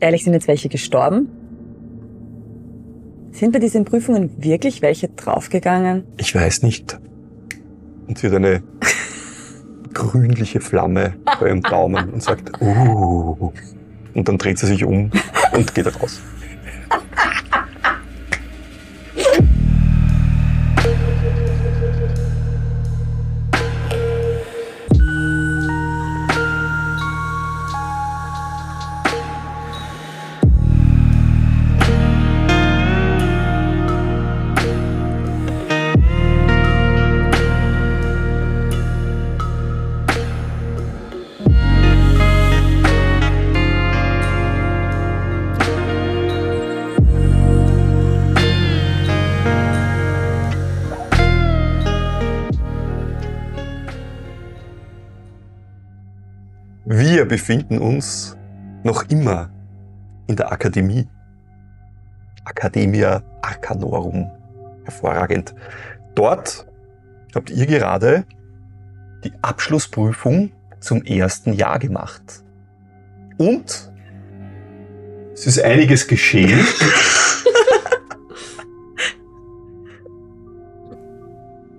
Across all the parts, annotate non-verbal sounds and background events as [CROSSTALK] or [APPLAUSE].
Ehrlich, sind jetzt welche gestorben? Sind bei diesen Prüfungen wirklich welche draufgegangen? Ich weiß nicht. Und sie hat eine [LAUGHS] grünliche Flamme bei ihrem Daumen und sagt, uh. Und dann dreht sie sich um und geht raus. Befinden uns noch immer in der Akademie. Academia Arcanorum. Hervorragend. Dort habt ihr gerade die Abschlussprüfung zum ersten Jahr gemacht. Und es ist einiges geschehen. [LAUGHS]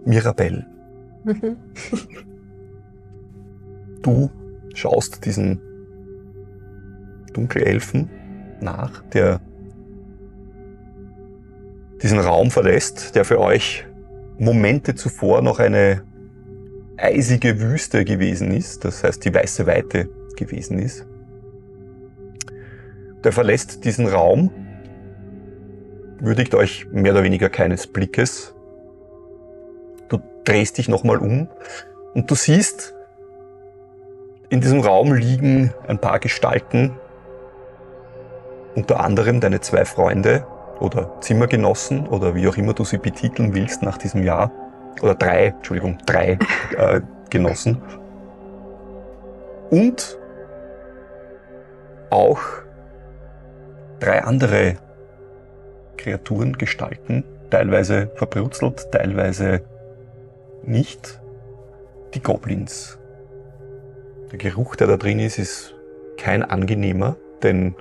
Mirabelle, du schaust diesen Dunkelelfen nach, der diesen Raum verlässt, der für euch Momente zuvor noch eine eisige Wüste gewesen ist, das heißt die weiße Weite gewesen ist. Der verlässt diesen Raum, würdigt euch mehr oder weniger keines Blickes. Du drehst dich nochmal um und du siehst, in diesem Raum liegen ein paar Gestalten, unter anderem deine zwei Freunde oder Zimmergenossen oder wie auch immer du sie betiteln willst nach diesem Jahr. Oder drei, Entschuldigung, drei [LAUGHS] äh, Genossen. Und auch drei andere Kreaturen, Gestalten, teilweise verbrutzelt, teilweise nicht. Die Goblins. Der Geruch, der da drin ist, ist kein angenehmer, denn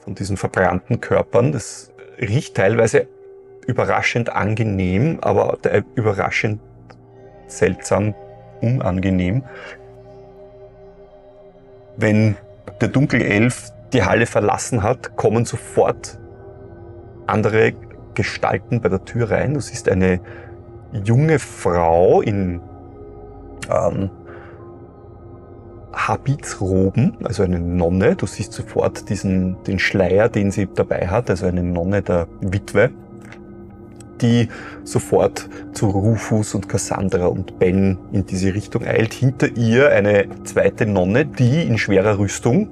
von diesen verbrannten Körpern, das riecht teilweise überraschend angenehm, aber überraschend seltsam unangenehm. Wenn der Dunkelelf die Halle verlassen hat, kommen sofort andere Gestalten bei der Tür rein. Du siehst eine junge Frau in ähm, Habitsroben, also eine Nonne. Du siehst sofort diesen, den Schleier, den sie dabei hat, also eine Nonne der Witwe, die sofort zu Rufus und Cassandra und Ben in diese Richtung eilt. Hinter ihr eine zweite Nonne, die in schwerer Rüstung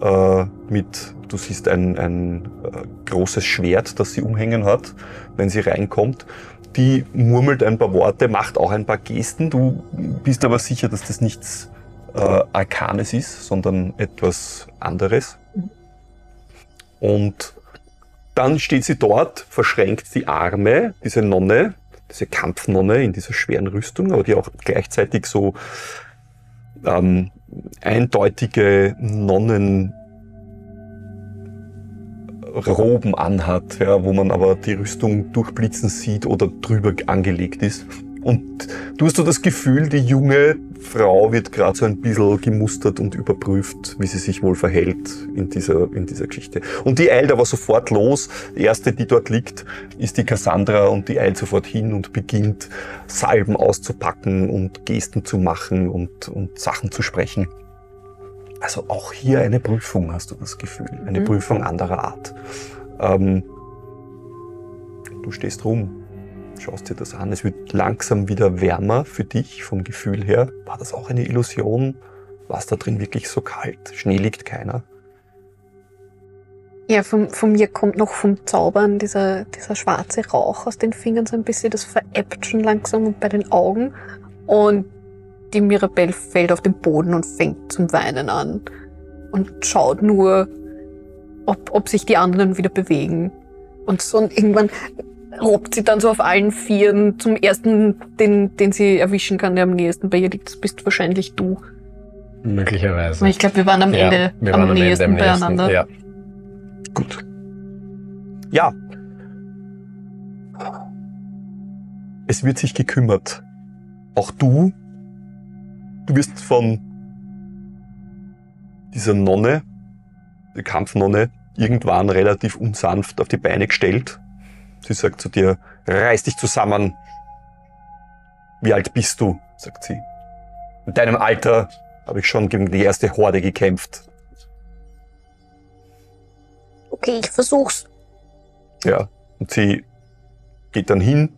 äh, mit, du siehst ein, ein äh, großes Schwert, das sie umhängen hat, wenn sie reinkommt. Die murmelt ein paar Worte, macht auch ein paar Gesten. Du bist aber sicher, dass das nichts äh, Arkanes ist, sondern etwas anderes. Und dann steht sie dort, verschränkt die Arme, diese Nonne, diese Kampfnonne in dieser schweren Rüstung, aber die auch gleichzeitig so ähm, eindeutige Nonnenroben anhat, ja, wo man aber die Rüstung durchblitzen sieht oder drüber angelegt ist. Und du hast so das Gefühl, die junge Frau wird gerade so ein bisschen gemustert und überprüft, wie sie sich wohl verhält in dieser, in dieser Geschichte. Und die eilt aber sofort los. Die erste, die dort liegt, ist die Cassandra und die eilt sofort hin und beginnt Salben auszupacken und Gesten zu machen und, und Sachen zu sprechen. Also auch hier eine Prüfung, hast du das Gefühl. Eine mhm. Prüfung anderer Art. Ähm, du stehst rum schaust dir das an. Es wird langsam wieder wärmer für dich vom Gefühl her. War das auch eine Illusion? War es da drin wirklich so kalt? Schnee liegt keiner. Ja, von, von mir kommt noch vom Zaubern dieser, dieser schwarze Rauch aus den Fingern so ein bisschen. Das veräppt schon langsam und bei den Augen. Und die Mirabelle fällt auf den Boden und fängt zum Weinen an. Und schaut nur, ob, ob sich die anderen wieder bewegen. Und so und irgendwann robbt sie dann so auf allen Vieren zum ersten, den, den sie erwischen kann, der am nächsten bei ihr liegt. Das bist wahrscheinlich du. Möglicherweise. Ich glaube, wir waren am Ja, Ende wir am waren am Ende nächsten am nächsten. beieinander. Ja. Gut. Ja. Es wird sich gekümmert. Auch du, du wirst von dieser Nonne, der Kampfnonne, irgendwann relativ unsanft auf die Beine gestellt. Sie sagt zu dir, reiß dich zusammen. Wie alt bist du? sagt sie. In deinem Alter habe ich schon gegen die erste Horde gekämpft. Okay, ich versuch's. Ja. Und sie geht dann hin,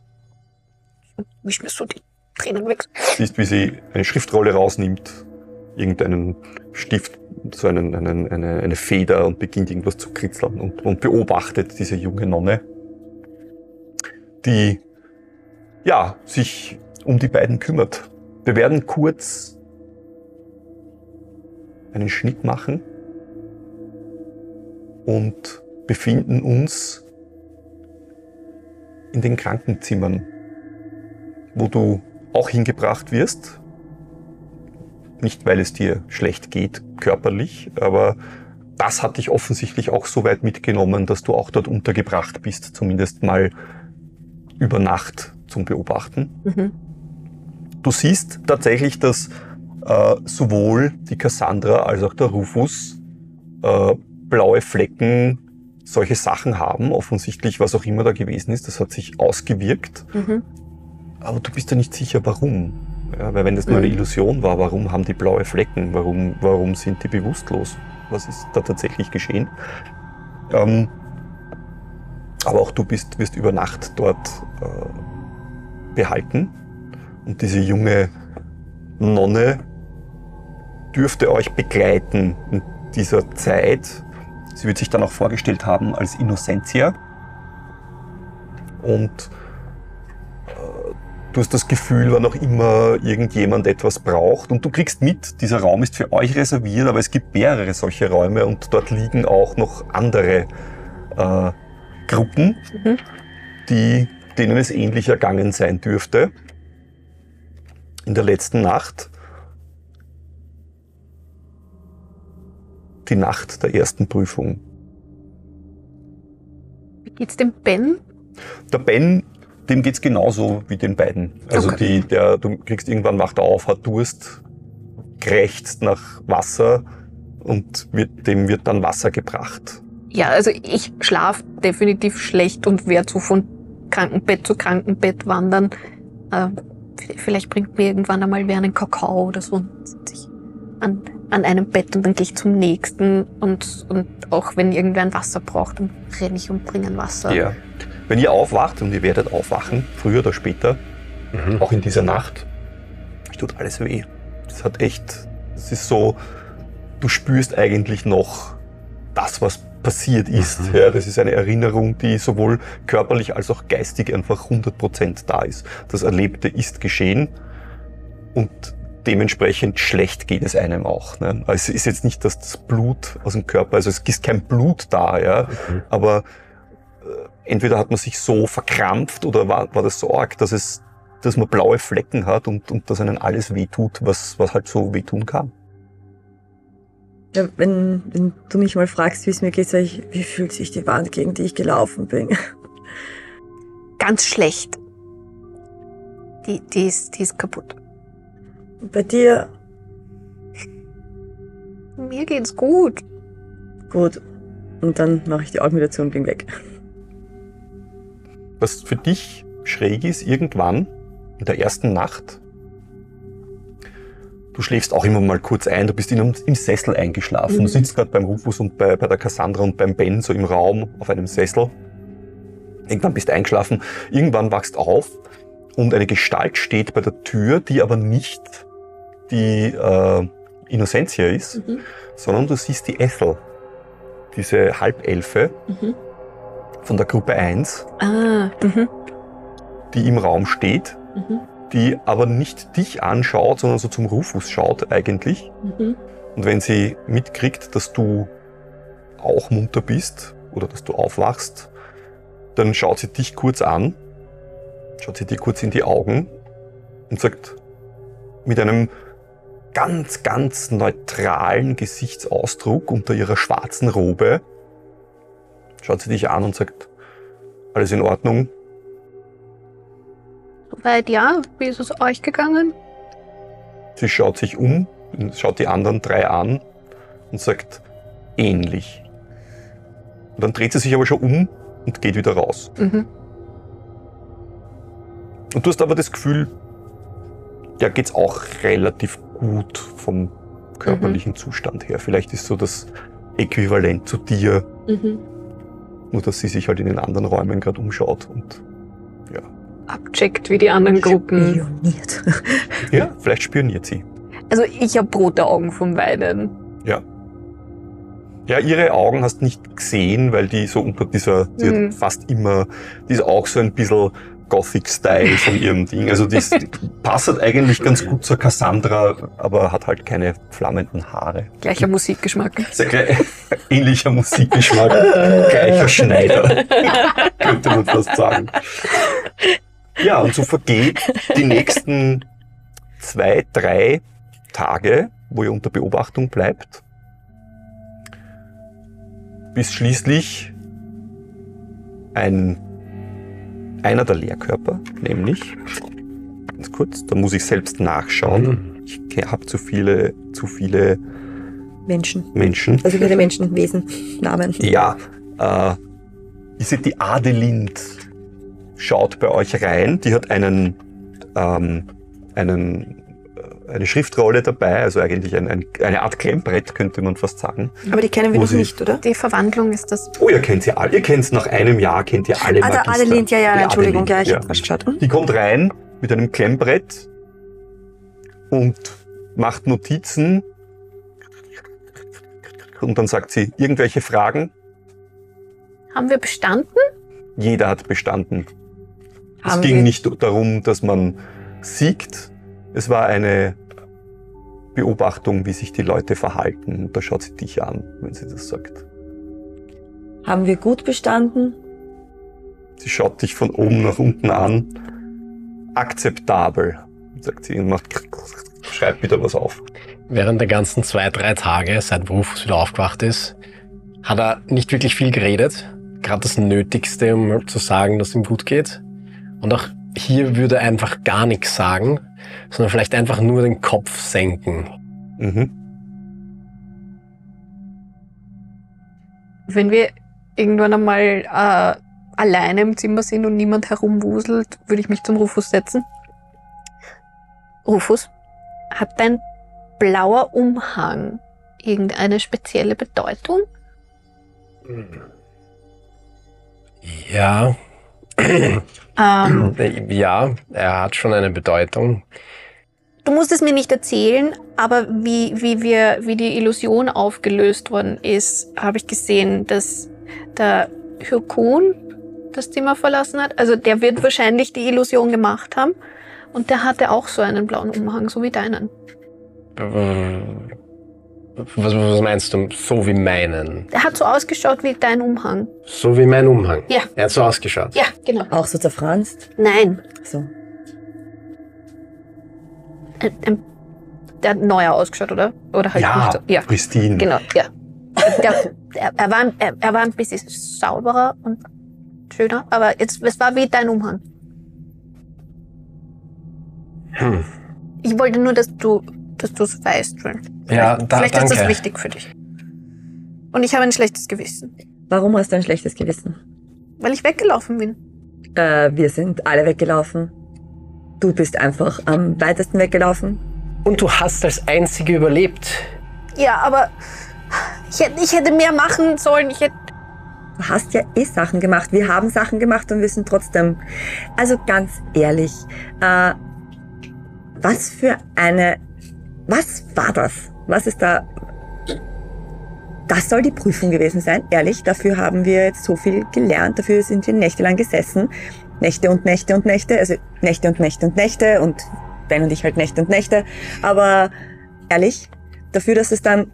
Wisch mir so die Tränen weg. siehst, wie sie eine Schriftrolle rausnimmt, irgendeinen Stift, so einen, einen, eine, eine Feder und beginnt irgendwas zu kritzeln und, und beobachtet diese junge Nonne, die ja sich um die beiden kümmert. Wir werden kurz einen Schnitt machen und befinden uns in den Krankenzimmern, wo du auch hingebracht wirst. Nicht, weil es dir schlecht geht, körperlich, aber das hat dich offensichtlich auch so weit mitgenommen, dass du auch dort untergebracht bist, zumindest mal über Nacht zum Beobachten. Mhm. Du siehst tatsächlich, dass äh, sowohl die Cassandra als auch der Rufus äh, blaue Flecken, solche Sachen haben. Offensichtlich, was auch immer da gewesen ist, das hat sich ausgewirkt. Mhm. Aber du bist ja nicht sicher, warum. Ja, weil wenn das nur eine Mhm. Illusion war, warum haben die blaue Flecken? Warum, warum sind die bewusstlos? Was ist da tatsächlich geschehen? Ähm, aber auch du bist, wirst über Nacht dort äh, behalten. Und diese junge Nonne dürfte euch begleiten in dieser Zeit. Sie wird sich dann auch vorgestellt haben als Innocentia. Und Du hast das Gefühl, wann auch immer irgendjemand etwas braucht und du kriegst mit, dieser Raum ist für euch reserviert, aber es gibt mehrere solche Räume und dort liegen auch noch andere äh, Gruppen, Mhm. die, denen es ähnlich ergangen sein dürfte. In der letzten Nacht. Die Nacht der ersten Prüfung. Wie geht's dem Ben? Der Ben, dem geht's genauso wie den beiden. Also Okay. die, der, du kriegst irgendwann wacht er auf, hat Durst, krächzt nach Wasser und wird, dem wird dann Wasser gebracht. Ja, also ich schlaf definitiv schlecht und werde so von Krankenbett zu Krankenbett wandern. Äh, vielleicht bringt mir irgendwann einmal wer einen Kakao oder so und sitze ich an, an einem Bett und dann gehe ich zum nächsten und, und auch wenn irgendwer ein Wasser braucht, dann renne ich und bringe ein Wasser. Ja. Wenn ihr aufwacht, und ihr werdet aufwachen, früher oder später, Mhm. auch in dieser Nacht, es tut alles weh. Es hat echt, es ist so, du spürst eigentlich noch das, was passiert ist. Mhm. Ja, das ist eine Erinnerung, die sowohl körperlich als auch geistig einfach 100% da ist. Das Erlebte ist geschehen und dementsprechend schlecht geht es einem auch. Ne? Also es ist jetzt nicht, dass das Blut aus dem Körper, also es ist kein Blut da, ja, Mhm. aber äh, entweder hat man sich so verkrampft oder war, war das so arg, dass es, dass man blaue Flecken hat und, und dass einem alles wehtut, was, was halt so wehtun kann. Ja, wenn, wenn du mich mal fragst, wie es mir geht, sag ich, wie fühlt sich die Wand, gegen die ich gelaufen bin? [LAUGHS] Ganz schlecht. Die, die, ist, die ist kaputt. Bei dir, Mir geht's gut. gut. Und dann mache ich die Augen wieder zu und bin weg. Was für dich schräg ist, irgendwann in der ersten Nacht, du schläfst auch immer mal kurz ein, du bist in einem, im Sessel eingeschlafen. Mhm. Du sitzt gerade beim Rufus und bei, bei der Cassandra und beim Ben so im Raum auf einem Sessel. Irgendwann bist du eingeschlafen, irgendwann wachst auf und eine Gestalt steht bei der Tür, die aber nicht die äh, Innocentia ist, Mhm. sondern du siehst die Ethel, diese Halbelfe Mhm. von der Gruppe 1, Ah, mhm. die im Raum steht, Mhm. Die aber nicht dich anschaut, sondern so zum Rufus schaut eigentlich. Mhm. Und wenn sie mitkriegt, dass du auch munter bist oder dass du aufwachst, dann schaut sie dich kurz an, schaut sie dir kurz in die Augen und sagt mit einem ganz, ganz neutralen Gesichtsausdruck unter ihrer schwarzen Robe. Schaut sie dich an und sagt, alles in Ordnung? Soweit ja. Wie ist es euch gegangen? Sie schaut sich um, schaut die anderen drei an und sagt, ähnlich. Und dann dreht sie sich aber schon um und geht wieder raus. Mhm. Und du hast aber das Gefühl, ja, geht's auch relativ gut vom körperlichen Zustand her. Vielleicht ist so das Äquivalent zu dir, Mhm. nur dass sie sich halt in den anderen Räumen gerade umschaut und Abcheckt wie die anderen Gruppen. Spioniert. [LAUGHS] ja, vielleicht spioniert sie. Also ich habe rote Augen vom Weinen. Ja. Ja, ihre Augen hast nicht gesehen, weil die so unter dieser, sie Mhm. hat fast immer, die ist auch so ein bisschen Gothic-Style von ihrem [LAUGHS] Ding. Also die passt eigentlich ganz gut zur Cassandra, aber hat halt keine flammenden Haare. Gleicher Musikgeschmack. Sehr gleich, [LAUGHS] ähnlicher Musikgeschmack, gleicher Schneider, könnte man fast sagen. Ja, und so vergeht die nächsten zwei, drei Tage, wo ihr unter Beobachtung bleibt, bis schließlich ein, einer der Lehrkörper, nämlich, ganz kurz, da muss ich selbst nachschauen, ich habe zu viele, zu viele Menschen. Menschen. Also viele Menschenwesen, Namen. Ja, äh, ihr seht die Adelind schaut bei euch rein. Die hat einen, ähm, einen, äh, eine Schriftrolle dabei, also eigentlich ein, ein, eine Art Klemmbrett, könnte man fast sagen. Aber die kennen wir noch nicht, oder? Die Verwandlung ist das. Oh, ihr kennt sie alle. Ihr kennt nach einem Jahr, kennt ihr alle Ah, der. Adelind, ja, ja, Die Entschuldigung, Adelind, ja, ich ja. hab geschaut. Hm? Die kommt rein mit einem Klemmbrett und macht Notizen. Und dann sagt sie, irgendwelche Fragen? Haben wir bestanden? Jeder hat bestanden. Es Haben ging nicht darum, dass man siegt. Es war eine Beobachtung, wie sich die Leute verhalten. Und da schaut sie dich an, wenn sie das sagt. Haben wir gut bestanden? Sie schaut dich von oben nach unten an. Akzeptabel, sagt sie und macht, schreibt wieder was auf. Während der ganzen zwei, drei Tage, seit Rufus wieder aufgewacht ist, hat er nicht wirklich viel geredet. Gerade das Nötigste, um zu sagen, dass ihm gut geht. Und auch hier würde er einfach gar nichts sagen, sondern vielleicht einfach nur den Kopf senken. Mhm. Wenn wir irgendwann einmal äh, alleine im Zimmer sind und niemand herumwuselt, würde ich mich zum Rufus setzen. Rufus, hat dein blauer Umhang irgendeine spezielle Bedeutung? Ja, Ähm, ja, er hat schon eine Bedeutung. du musst es mir nicht erzählen, aber wie, wie, wir, wie die Illusion aufgelöst worden ist, habe ich gesehen, dass der Hyrkon das Zimmer verlassen hat. Also der wird wahrscheinlich die Illusion gemacht haben. Und der hatte auch so einen blauen Umhang, so wie deinen. Was, was meinst du? So wie meinen? Der hat so ausgeschaut wie dein Umhang. So wie mein Umhang? Ja. Er hat so ausgeschaut. Ja, genau. Auch so zerfranst? Nein, So. äh, ähm, der hat neuer ausgeschaut, oder? Oder halt Ja, nicht. Ja, Pristine. genau, ja. Der, er, er, war, er, er war ein bisschen sauberer und schöner, aber jetzt, es war wie dein Umhang. Hm. Ich wollte nur, dass du dass du es weißt, Phil. Ja, Vielleicht, da, vielleicht ist danke. das wichtig für dich. Und ich habe ein schlechtes Gewissen, Warum hast du ein schlechtes Gewissen? weil ich weggelaufen bin. Äh, wir sind alle weggelaufen. Du bist einfach am weitesten weggelaufen. Und du hast als Einzige überlebt. Ja, aber ich hätte, ich hätte mehr machen sollen. Ich hätte, Du hast ja eh Sachen gemacht. Wir haben Sachen gemacht und wir sind trotzdem. Also ganz ehrlich, äh, was für eine. Was war das? Was ist da. Das soll die Prüfung gewesen sein, ehrlich. Dafür haben wir jetzt so viel gelernt. Dafür sind wir nächtelang gesessen. Nächte und Nächte und Nächte. Also Nächte und Nächte und Nächte. Und Ben und ich halt Nächte und Nächte. Aber ehrlich, dafür, dass es dann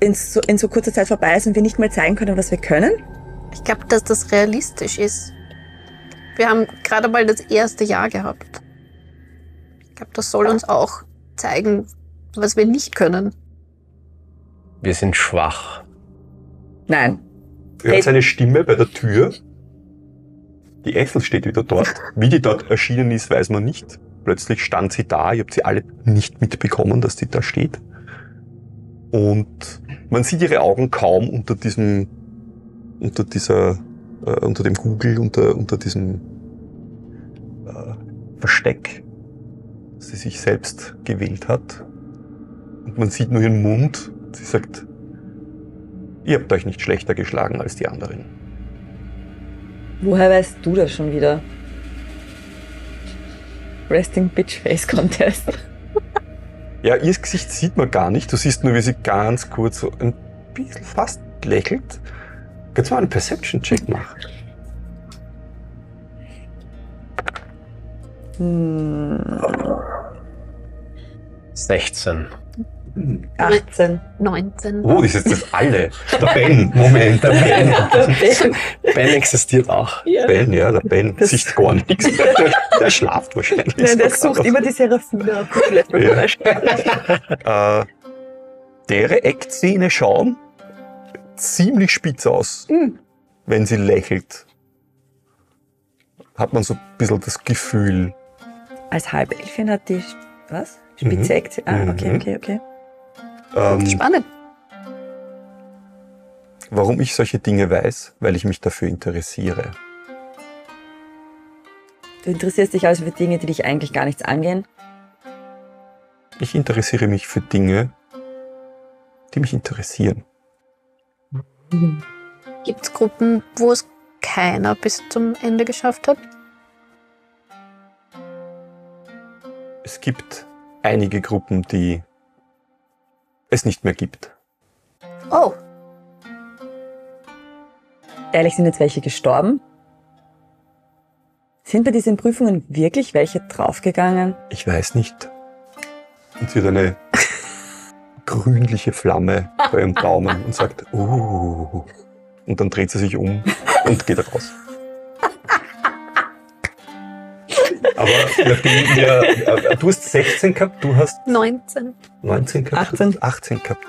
in so, in so kurzer Zeit vorbei ist und wir nicht mal zeigen können, was wir können, ich glaube, dass das realistisch ist. Wir haben gerade mal das erste Jahr gehabt. Ich glaube, das soll uns auch zeigen, was wir nicht können. Wir sind schwach. Nein. Er hat seine Stimme bei der Tür. Die Ethel steht wieder dort. Wie die dort erschienen ist, weiß man nicht. Plötzlich stand sie da. Ihr habt sie alle nicht mitbekommen, dass sie da steht. Und man sieht ihre Augen kaum unter diesem, unter dieser, äh, unter dem Google, unter, unter diesem äh, Versteck, das sie sich selbst gewählt hat. Und man sieht nur ihren Mund. Sie sagt, ihr habt euch nicht schlechter geschlagen als die anderen. Woher weißt du das schon wieder? Resting Bitch Face Contest. [LAUGHS] Ja, ihr Gesicht sieht man gar nicht. Du siehst nur, wie sie ganz kurz so ein bisschen fast lächelt. Kannst du mal einen Perception-Check machen? Hm, 16. 18. 19. Oh, die sind jetzt alle. Der [LAUGHS] Ben, Moment, der Ben. Ben existiert auch. Ja. Ben, ja, der Ben sieht gar nichts. [LAUGHS] Der schlaft wahrscheinlich. Nein, der sucht immer die Seraphine auf Ja. [LAUGHS] Äh, deren Eckzähne schauen ziemlich spitz aus, Mhm. wenn sie lächelt. Hat man so ein bisschen das Gefühl. Als Halbelfin hat die, was? Spitze Mhm. Eckzähne. Ah, okay, Mhm. okay, okay. Ähm, Spannend. warum ich solche Dinge weiß? Weil ich mich dafür interessiere. Du interessierst dich also für Dinge, die dich eigentlich gar nichts angehen. Ich interessiere mich für Dinge, die mich interessieren. Gibt es Gruppen, wo es keiner bis zum Ende geschafft hat? Es gibt einige Gruppen, die es nicht mehr gibt. Oh, Ehrlich, sind jetzt welche gestorben? Sind bei diesen Prüfungen wirklich welche draufgegangen? Ich weiß nicht. Und sie hat eine [LAUGHS] grünliche Flamme bei ihrem Daumen und sagt, uh. Und dann dreht sie sich um und geht raus. Aber nachdem wir, äh, du hast 16 gehabt, du hast 19. 19 gehabt, 18. du hast 18 gehabt.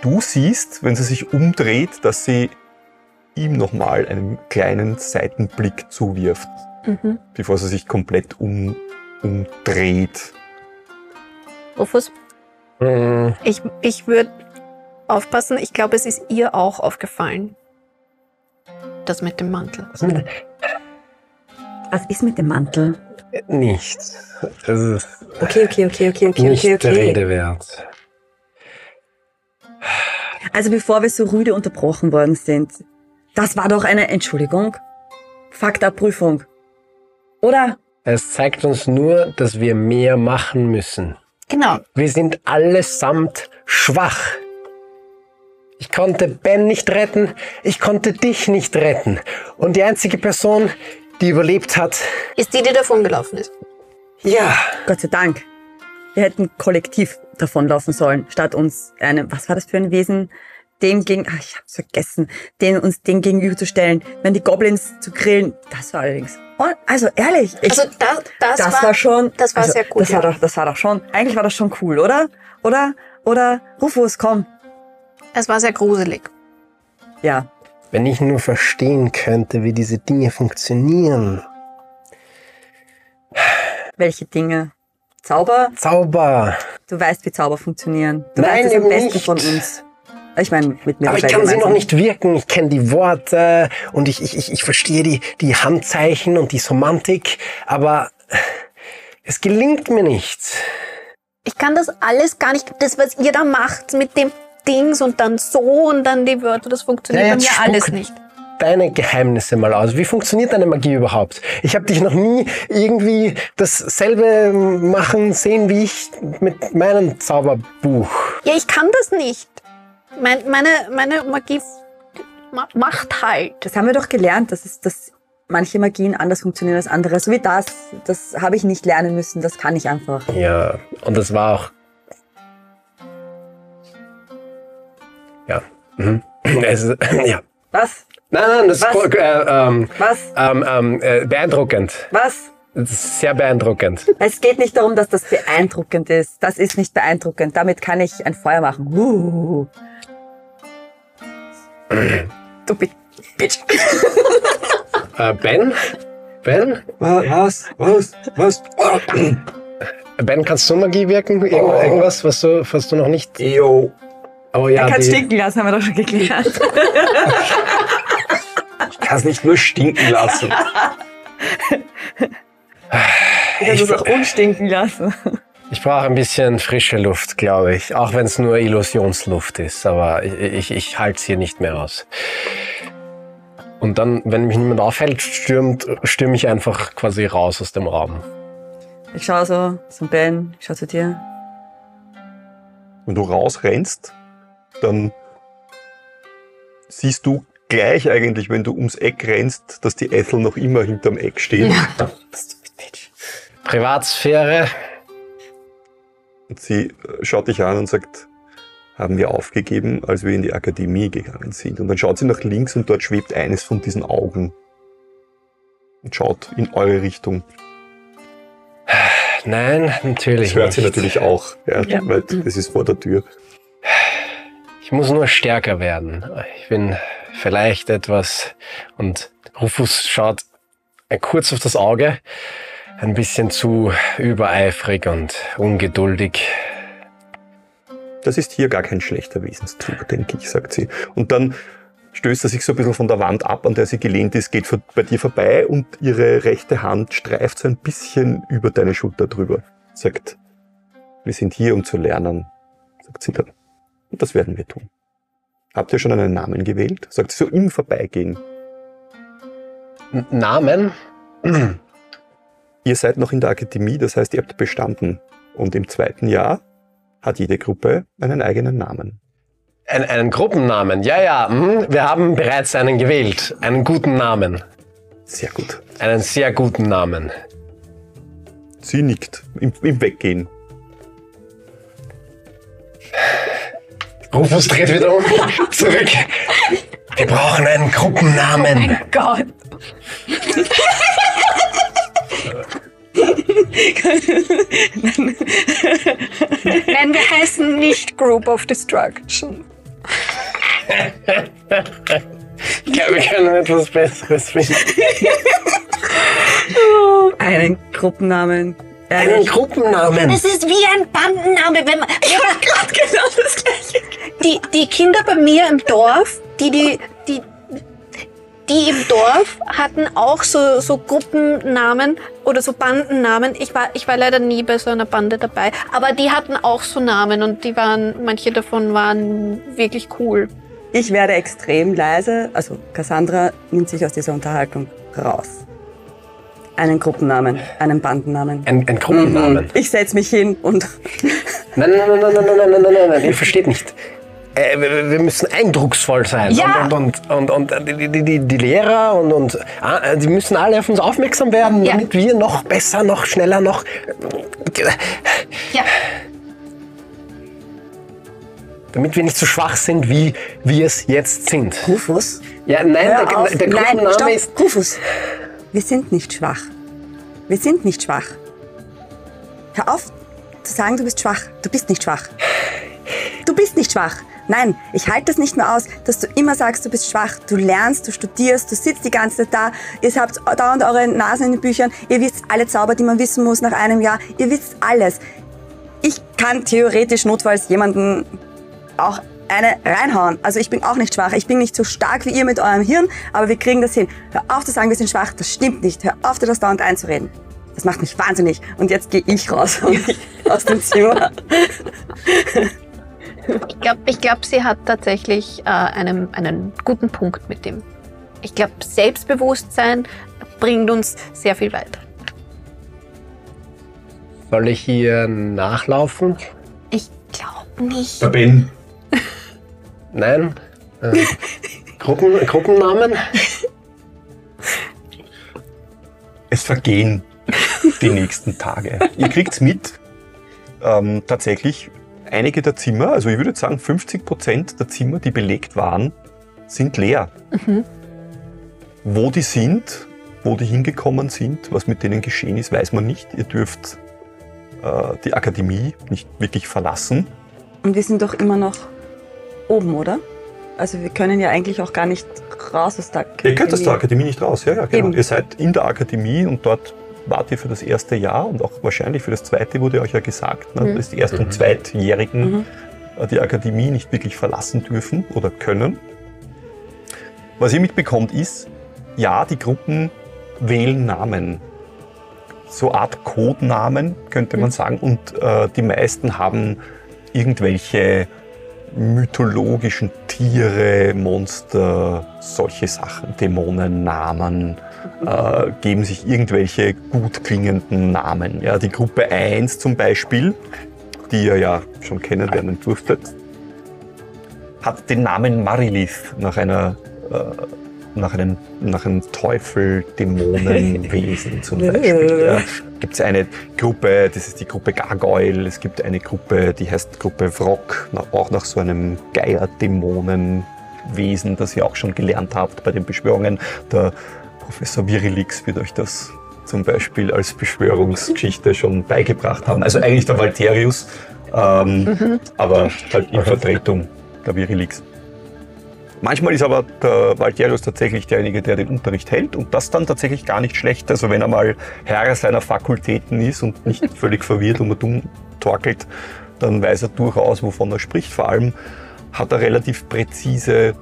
Du siehst, wenn sie sich umdreht, dass sie ihm nochmal einen kleinen Seitenblick zuwirft, Mhm. bevor sie sich komplett um, umdreht. Rufus, Hm, ich, ich würde aufpassen. Ich glaube, es ist ihr auch aufgefallen. Das mit dem Mantel. Was ist mit dem Mantel? Nichts. Das ist Okay, okay, okay, okay, okay, nicht okay, der okay. Rede wert. Also bevor wir so rüde unterbrochen worden sind, das war doch eine Entschuldigung. Faktabprüfung. Oder? Es zeigt uns nur, dass wir mehr machen müssen. Genau. Wir sind allesamt schwach. Ich konnte Ben nicht retten, ich konnte dich nicht retten. Und die einzige Person, die überlebt hat, Ist die, die davon gelaufen ist. ja, Gott sei Dank. Wir hätten kollektiv davonlaufen sollen, statt uns einem, was war das für ein Wesen, dem gegen, ach, ich hab's vergessen, den uns dem gegenüberzustellen, wenn die Goblins zu grillen, das war allerdings, oh, also ehrlich, ich, Also da, das, das war, war, schon, das war also, sehr gut, Das war ja. doch, das war doch schon, eigentlich war das schon cool, oder? Oder, oder, Rufus, komm. es war sehr gruselig. Ja, wenn ich nur verstehen könnte, wie diese Dinge funktionieren. welche Dinge? Zauber? Zauber. Du weißt, wie Zauber funktionieren. Du Nein, weißt es am besten nicht. von uns. Ich meine, mit mir Aber ich kann sie noch nicht wirken. Ich kenne die Worte und ich, ich, ich, ich verstehe die, die Handzeichen und die Semantik, aber es gelingt mir nicht. Ich kann das alles gar nicht, das, was ihr da macht mit dem Dings und dann so und dann die Wörter, das funktioniert Ja, bei mir alles nicht. Deine Geheimnisse mal aus. Wie funktioniert deine Magie überhaupt? Ich habe dich noch nie irgendwie dasselbe machen sehen wie ich mit meinem Zauberbuch. Ja, ich kann das nicht. Mein, meine, meine Magie macht halt. Das haben wir doch gelernt, dass, es, dass manche Magien anders funktionieren als andere. So wie das. Das habe ich nicht lernen müssen. Das kann ich einfach. Ja, und das war auch. Mhm. Es ist, [CLEARS THROAT] ja. Was? Nein, nein, das ist Was? äh, ähm, Was? ähm, ähm, äh, beeindruckend. Was? Das ist sehr beeindruckend. Es geht nicht darum, dass das beeindruckend ist. Das ist nicht beeindruckend. Damit kann ich ein Feuer machen. Uh. Du Bi- Bitch. [LAUGHS] Äh, ben? Ben? Was? Was? Was? Ben, kannst du Magie wirken? Irgend, Oh. Irgendwas, was du, was du noch nicht... Yo. Oh ja, Er kann die, stinken lassen, haben wir doch schon geklärt. Ich kann es nicht nur stinken lassen. Ich kann es auch unstinken lassen. ich brauche ein bisschen frische Luft, glaube ich. Auch wenn es nur Illusionsluft ist. Aber ich, ich, ich halte es hier nicht mehr aus. Und dann, wenn mich niemand aufhält, stürmt, stürme ich einfach quasi raus aus dem Raum. Ich schaue so zum Ben, ich schaue zu dir. Wenn du rausrennst, dann siehst du gleich eigentlich, wenn du ums Eck rennst, dass die Ethel noch immer hinterm Eck steht. Privatsphäre. Und sie äh, schaut dich an und sagt, haben wir aufgegeben, als wir in die Akademie gegangen sind. Und dann schaut sie nach links und dort schwebt eines von diesen Augen. Und schaut in eure Richtung. Nein, natürlich Das hört sie nicht. natürlich auch, ja, Ja. weil das ist vor der Tür. Ich muss nur stärker werden. Ich bin vielleicht etwas. Und Rufus schaut kurz auf das Auge, ein bisschen zu übereifrig und ungeduldig. Das ist hier gar kein schlechter Wesenszug, denke ich, sagt sie. Und dann stößt er sich so ein bisschen von der Wand ab, an der sie gelehnt ist, geht bei dir vorbei und ihre rechte Hand streift so ein bisschen über deine Schulter drüber. Sagt, wir sind hier, um zu lernen, sagt sie dann. Und das werden wir tun. Habt ihr schon einen Namen gewählt? Sagt so im Vorbeigehen. Namen? Ihr seid noch in der Akademie, das heißt, ihr habt bestanden. Und im zweiten Jahr hat jede Gruppe einen eigenen Namen. Ein, einen Gruppennamen. Ja, ja, mhm. wir haben bereits einen gewählt. Einen guten Namen. Sehr gut. Einen sehr guten Namen. Sie nickt im, im Weggehen. Rufus dreht wieder um. [LAUGHS] Zurück. Wir brauchen einen Gruppennamen. Gott. Nein, wir heißen nicht Group of Destruction. Ich glaube, wir können etwas Besseres finden. Einen Gruppennamen. Einen Ehrlich. Gruppennamen. Es ist wie ein Bandenname, wenn man. Ja, Gerade genau das gleiche. die, die Kinder bei mir im Dorf, die, die, die, die im Dorf hatten auch so, so Gruppennamen oder so Bandennamen. Ich war, ich war leider nie bei so einer Bande dabei, aber die hatten auch so Namen und die waren, manche davon waren wirklich cool. Ich werde extrem leise. Also Cassandra nimmt sich aus dieser Unterhaltung raus. Einen Gruppennamen, einen Bandennamen. Ein, ein Gruppennamen. Ich setz mich hin und Nein, [LAUGHS] nein, nein, nein, nein, nein, nein, nein, nein, nein, ihr versteht nicht. Äh, wir, wir müssen eindrucksvoll sein. Ja. Und, und, und, und, und die, die, die, Lehrer und, und ah, die müssen alle auf uns aufmerksam werden, Ja. damit wir noch besser, noch schneller, noch. Ja, Damit wir nicht so schwach sind, wie wir es jetzt sind. Rufus. Ja, nein, Hör der, auf. der Nein, Gruppenname stopp. ist. Rufus. Wir sind nicht schwach. Wir sind nicht schwach. Hör auf zu sagen, du bist schwach. Du bist nicht schwach. Du bist nicht schwach. Nein, ich halte das nicht mehr aus, dass du immer sagst, du bist schwach. Du lernst, du studierst, du sitzt die ganze Zeit da. Ihr habt dauernd eure Nasen in den Büchern. Ihr wisst alle Zauber, die man wissen muss nach einem Jahr. Ihr wisst alles. Ich kann theoretisch notfalls jemanden auch eine reinhauen. Also ich bin auch nicht schwach. Ich bin nicht so stark wie ihr mit eurem Hirn, aber wir kriegen das hin. Hör auf zu sagen, wir sind schwach. Das stimmt nicht. Hör auf, dir das dauernd einzureden. Das macht mich wahnsinnig. Und jetzt gehe ich raus aus dem Zimmer. Ich glaube, ich glaub, sie hat tatsächlich äh, einen, einen guten Punkt mit dem. Ich glaube, Selbstbewusstsein bringt uns sehr viel weiter. Soll ich hier nachlaufen? ich glaube nicht. Der Ben. Nein? Äh, Gruppen, Gruppennamen? Es vergehen die nächsten Tage. Ihr kriegt's mit. Ähm, tatsächlich, einige der Zimmer, also ich würde sagen 50 Prozent der Zimmer, die belegt waren, sind leer. Wo die sind, wo die hingekommen sind, was mit denen geschehen ist, weiß man nicht. Ihr dürft äh, die Akademie nicht wirklich verlassen. Und wir sind doch immer noch oben, oder? Also wir können ja eigentlich auch gar nicht raus aus der Akademie. Ihr könnt aus der Akademie nicht raus, ja, ja, genau. Eben. Ihr seid in der Akademie und dort wart ihr für das erste Jahr und auch wahrscheinlich für das zweite wurde euch ja gesagt, ne, Mhm. dass die Erst- und Zweitjährigen äh, die Akademie nicht wirklich verlassen dürfen oder können. Was ihr mitbekommt ist, ja, die Gruppen wählen Namen. So Art Codenamen, könnte man sagen. Und äh, die meisten haben irgendwelche mythologischen Tiere, Monster, solche Sachen, Dämonen, Namen, äh, geben sich irgendwelche gut klingenden Namen. Ja, die Gruppe 1 zum Beispiel, die ihr ja schon kennenlernen durftet, hat den Namen Marilith nach einer äh, nach einem, nach einem Teufel, Dämonenwesen [LAUGHS] zum Beispiel. Ja. Gibt es eine Gruppe, das ist die Gruppe Gargoyle, es gibt eine Gruppe, die heißt Gruppe Vrock, auch nach so einem Geier-Dämonenwesen, das ihr auch schon gelernt habt bei den Beschwörungen. Der Professor Virilix wird euch das zum Beispiel als Beschwörungsgeschichte [LAUGHS] schon beigebracht haben. Also eigentlich der Valterius, ähm, aber halt in Vertretung der Virilix. Manchmal ist aber der Valterius tatsächlich derjenige, der den Unterricht hält und das dann tatsächlich gar nicht schlecht. Also wenn er mal Herr seiner Fakultäten ist und nicht [LAUGHS] völlig verwirrt und dumm torkelt, dann weiß er durchaus, wovon er spricht. Vor allem hat er relativ präzise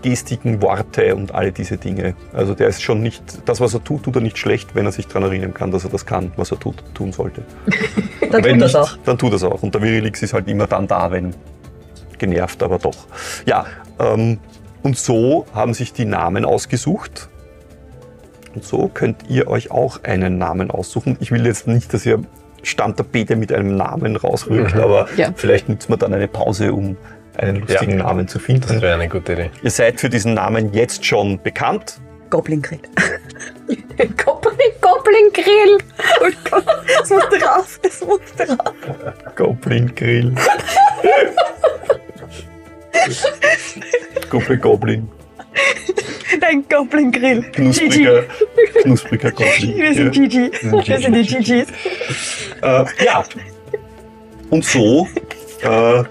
Gestiken, Worte und alle diese Dinge. Also der ist schon nicht, das was er tut, tut er nicht schlecht, wenn er sich daran erinnern kann, dass er das kann, was er tut, tun sollte. [LAUGHS] Dann tut das nicht, auch. dann tut das auch. Und der Virilix ist halt immer dann da, wenn genervt, aber doch. Ja, ähm, und so haben sich die Namen ausgesucht. Und so könnt ihr euch auch einen Namen aussuchen. Ich will jetzt nicht, dass ihr Stammtapete mit einem Namen rausrückt, Mhm. aber Ja. vielleicht nutzt man dann eine Pause, um einen lustigen Namen zu Das finden. wäre eine gute Idee. Ihr seid für diesen Namen jetzt schon bekannt. [LAUGHS] Goblin Grill. Goblin, Goblin Grill. Oh Gott, das musste raus, das musste raus. Goblin Grill. [LAUGHS] [LAUGHS] Goblin Goblin. Nein, Goblin Grill. Knuspriger, knuspriger Goblin. Wir sind. GG. Wir sind die GGs. Äh, ja. Und so äh,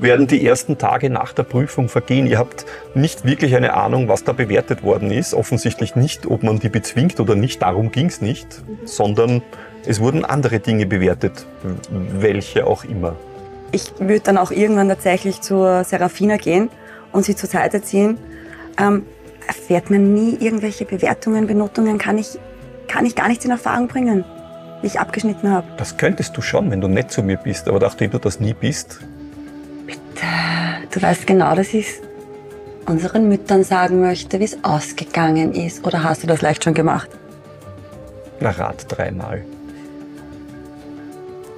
werden die ersten Tage nach der Prüfung vergehen. Ihr habt nicht wirklich eine Ahnung, was da bewertet worden ist. Offensichtlich nicht, ob man die bezwingt oder nicht. Darum ging es nicht. Sondern es wurden andere Dinge bewertet. Welche auch immer. Ich würde dann auch irgendwann tatsächlich zur Serafina gehen und sie zur Seite ziehen. Ähm, erfährt man nie irgendwelche Bewertungen, Benotungen? Kann ich, kann ich gar nichts in Erfahrung bringen, wie ich abgeschnitten habe? Das könntest du schon, wenn du nett zu mir bist. Aber nachdem du das nie bist, Du weißt genau, dass ich unseren Müttern sagen möchte, wie es ausgegangen ist. Oder hast du das leicht schon gemacht? na rat dreimal.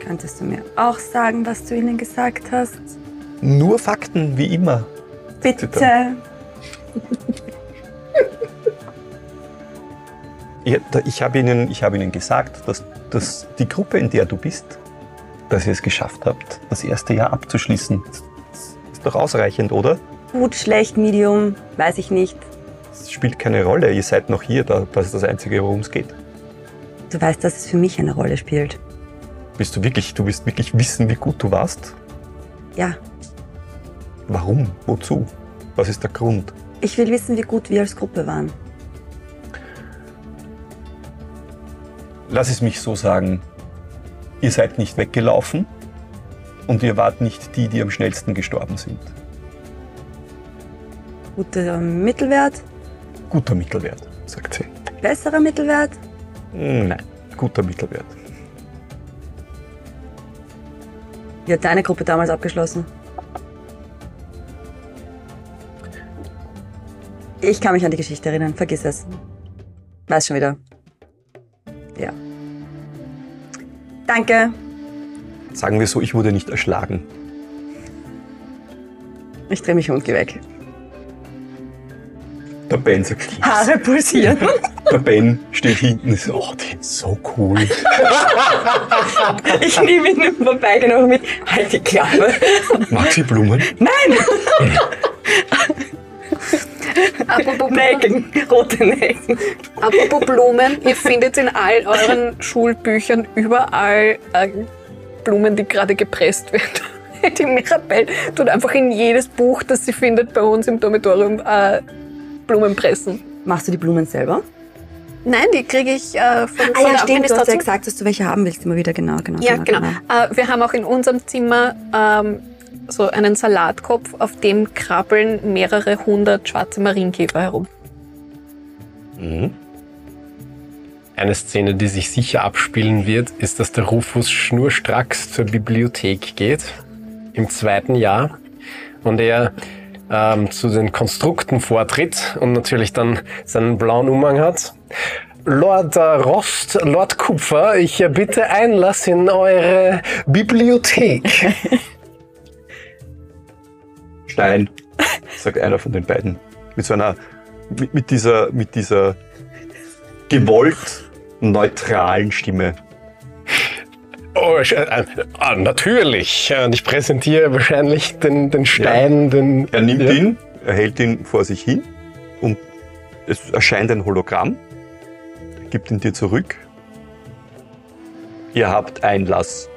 Könntest du mir auch sagen, was du ihnen gesagt hast? Nur Fakten, wie immer. Bitte. Da- Ich habe Ihnen, ich habe Ihnen gesagt, dass, dass die Gruppe, in der du bist, dass ihr es geschafft habt, das erste Jahr abzuschließen. Das ist doch ausreichend, oder? Gut, schlecht, medium, weiß ich nicht. Es spielt keine Rolle. Ihr seid noch hier. Da, das ist das Einzige, worum es geht. Du weißt, dass es für mich eine Rolle spielt. Bist du wirklich, du willst wirklich wissen, wie gut du warst? Ja, Warum? Wozu? Was ist der Grund? ich will wissen, wie gut wir als Gruppe waren. Lass es mich so sagen. Ihr seid nicht weggelaufen und ihr wart nicht die, die am schnellsten gestorben sind. Guter Mittelwert, Guter Mittelwert, sagt sie. besserer Mittelwert. Nein, guter Mittelwert. Wie hat deine Gruppe damals abgeschlossen? Ich kann mich an die Geschichte erinnern, vergiss es. Weiß schon wieder. Ja. Danke. Sagen wir so, ich wurde nicht erschlagen. Ich drehe mich um und gehe weg. Der Ben sagt, yes. Haare pulsieren. [LAUGHS] Der Ben steht hinten und so, oh, die ist so cool. [LAUGHS] Ich nehme ihn im Vorbeigehen auch mit. Halt die Klappe. Mag sie Blumen? Nein! [LAUGHS] Apropos Blumen, Nelken, rote Nelken. apropos Blumen, ihr findet in all euren Schulbüchern überall äh, Blumen, die gerade gepresst werden. Die Mirabelle tut einfach in jedes Buch, das sie findet bei uns im Dormitorium, äh, Blumen pressen. Machst du die Blumen selber? Nein, die kriege ich äh, von, von Ah ja, der stimmt, du hast ja gesagt, dass du welche haben willst immer wieder, genau, genau. Ja, genau. Äh, wir haben auch in unserem Zimmer ähm, so einen Salatkopf, auf dem krabbeln mehrere hundert schwarze Marienkäfer herum. Mhm. Eine Szene, die sich sicher abspielen wird, ist, dass der Rufus schnurstracks zur Bibliothek geht, im zweiten Jahr, und er ähm, zu den Konstrukten vortritt und natürlich dann seinen blauen Umhang hat. Lord äh, Rost, Lord Kupfer, ich erbitte Einlass in eure Bibliothek. [LAUGHS] Stein, sagt einer von den beiden. Mit so einer, mit, mit dieser, mit dieser gewollt neutralen Stimme. Oh, äh, ah, natürlich. Und ich präsentiere wahrscheinlich den, den Stein, den. Er nimmt Ja. ihn, er hält ihn vor sich hin und es erscheint ein Hologramm, gibt ihn dir zurück. Ihr habt Einlass.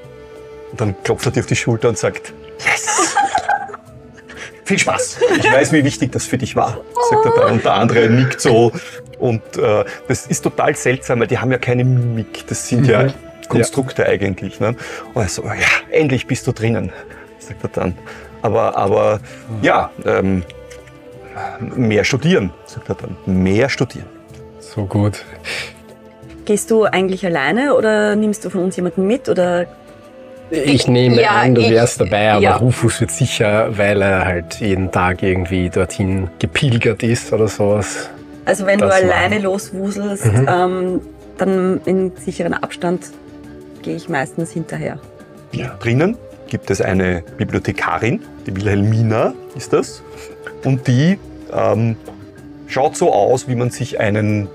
Und dann klopft er dir auf die Schulter und sagt, yes! [LAUGHS] Viel Spaß. Ich weiß, wie wichtig das für dich war, sagt er dann. Und der andere nickt so. Und äh, das ist total seltsam, weil die haben ja keine Mimik. Das sind ja Mhm. Konstrukte eigentlich. Ne? Und er so, ja, endlich bist du drinnen, sagt er dann. Aber, aber ja, ähm, mehr studieren, sagt er dann. Mehr studieren. So gut. Gehst du eigentlich alleine oder nimmst du von uns jemanden mit oder Ich nehme Ja, an, du ich- wärst dabei, aber ja. Rufus wird sicher, weil er halt jeden Tag irgendwie dorthin gepilgert ist oder sowas. also wenn Das du war- alleine loswuselst, Mhm. ähm, dann in sicheren Abstand gehe ich meistens hinterher. Ja. Drinnen gibt es eine Bibliothekarin, die Wilhelmina ist das. Und die ähm, schaut so aus, wie man sich einen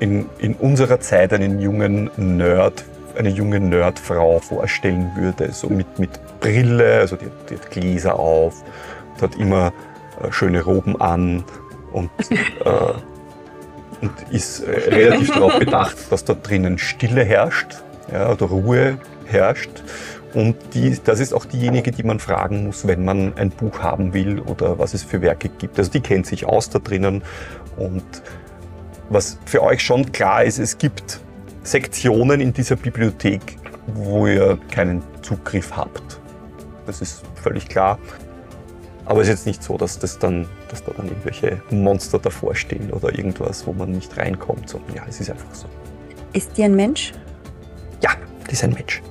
in, in unserer Zeit einen jungen Nerd, eine junge Nerdfrau vorstellen würde. So mit, mit Brille, also die, die hat Gläser auf, hat immer äh, schöne Roben an und, äh, und ist äh, relativ [LAUGHS] darauf bedacht, dass da drinnen Stille herrscht ja, oder Ruhe herrscht. Und die, das ist auch diejenige, die man fragen muss, wenn man ein Buch haben will oder was es für Werke gibt. Also die kennt sich aus da drinnen. Und was für euch schon klar ist, es gibt Sektionen in dieser Bibliothek, wo ihr keinen Zugriff habt. Das ist völlig klar. Aber es ist jetzt nicht so, dass, das dann, dass da dann irgendwelche Monster davor stehen oder irgendwas, wo man nicht reinkommt, sondern ja, es ist einfach so. Ist die ein Mensch? Ja, die ist ein Mensch.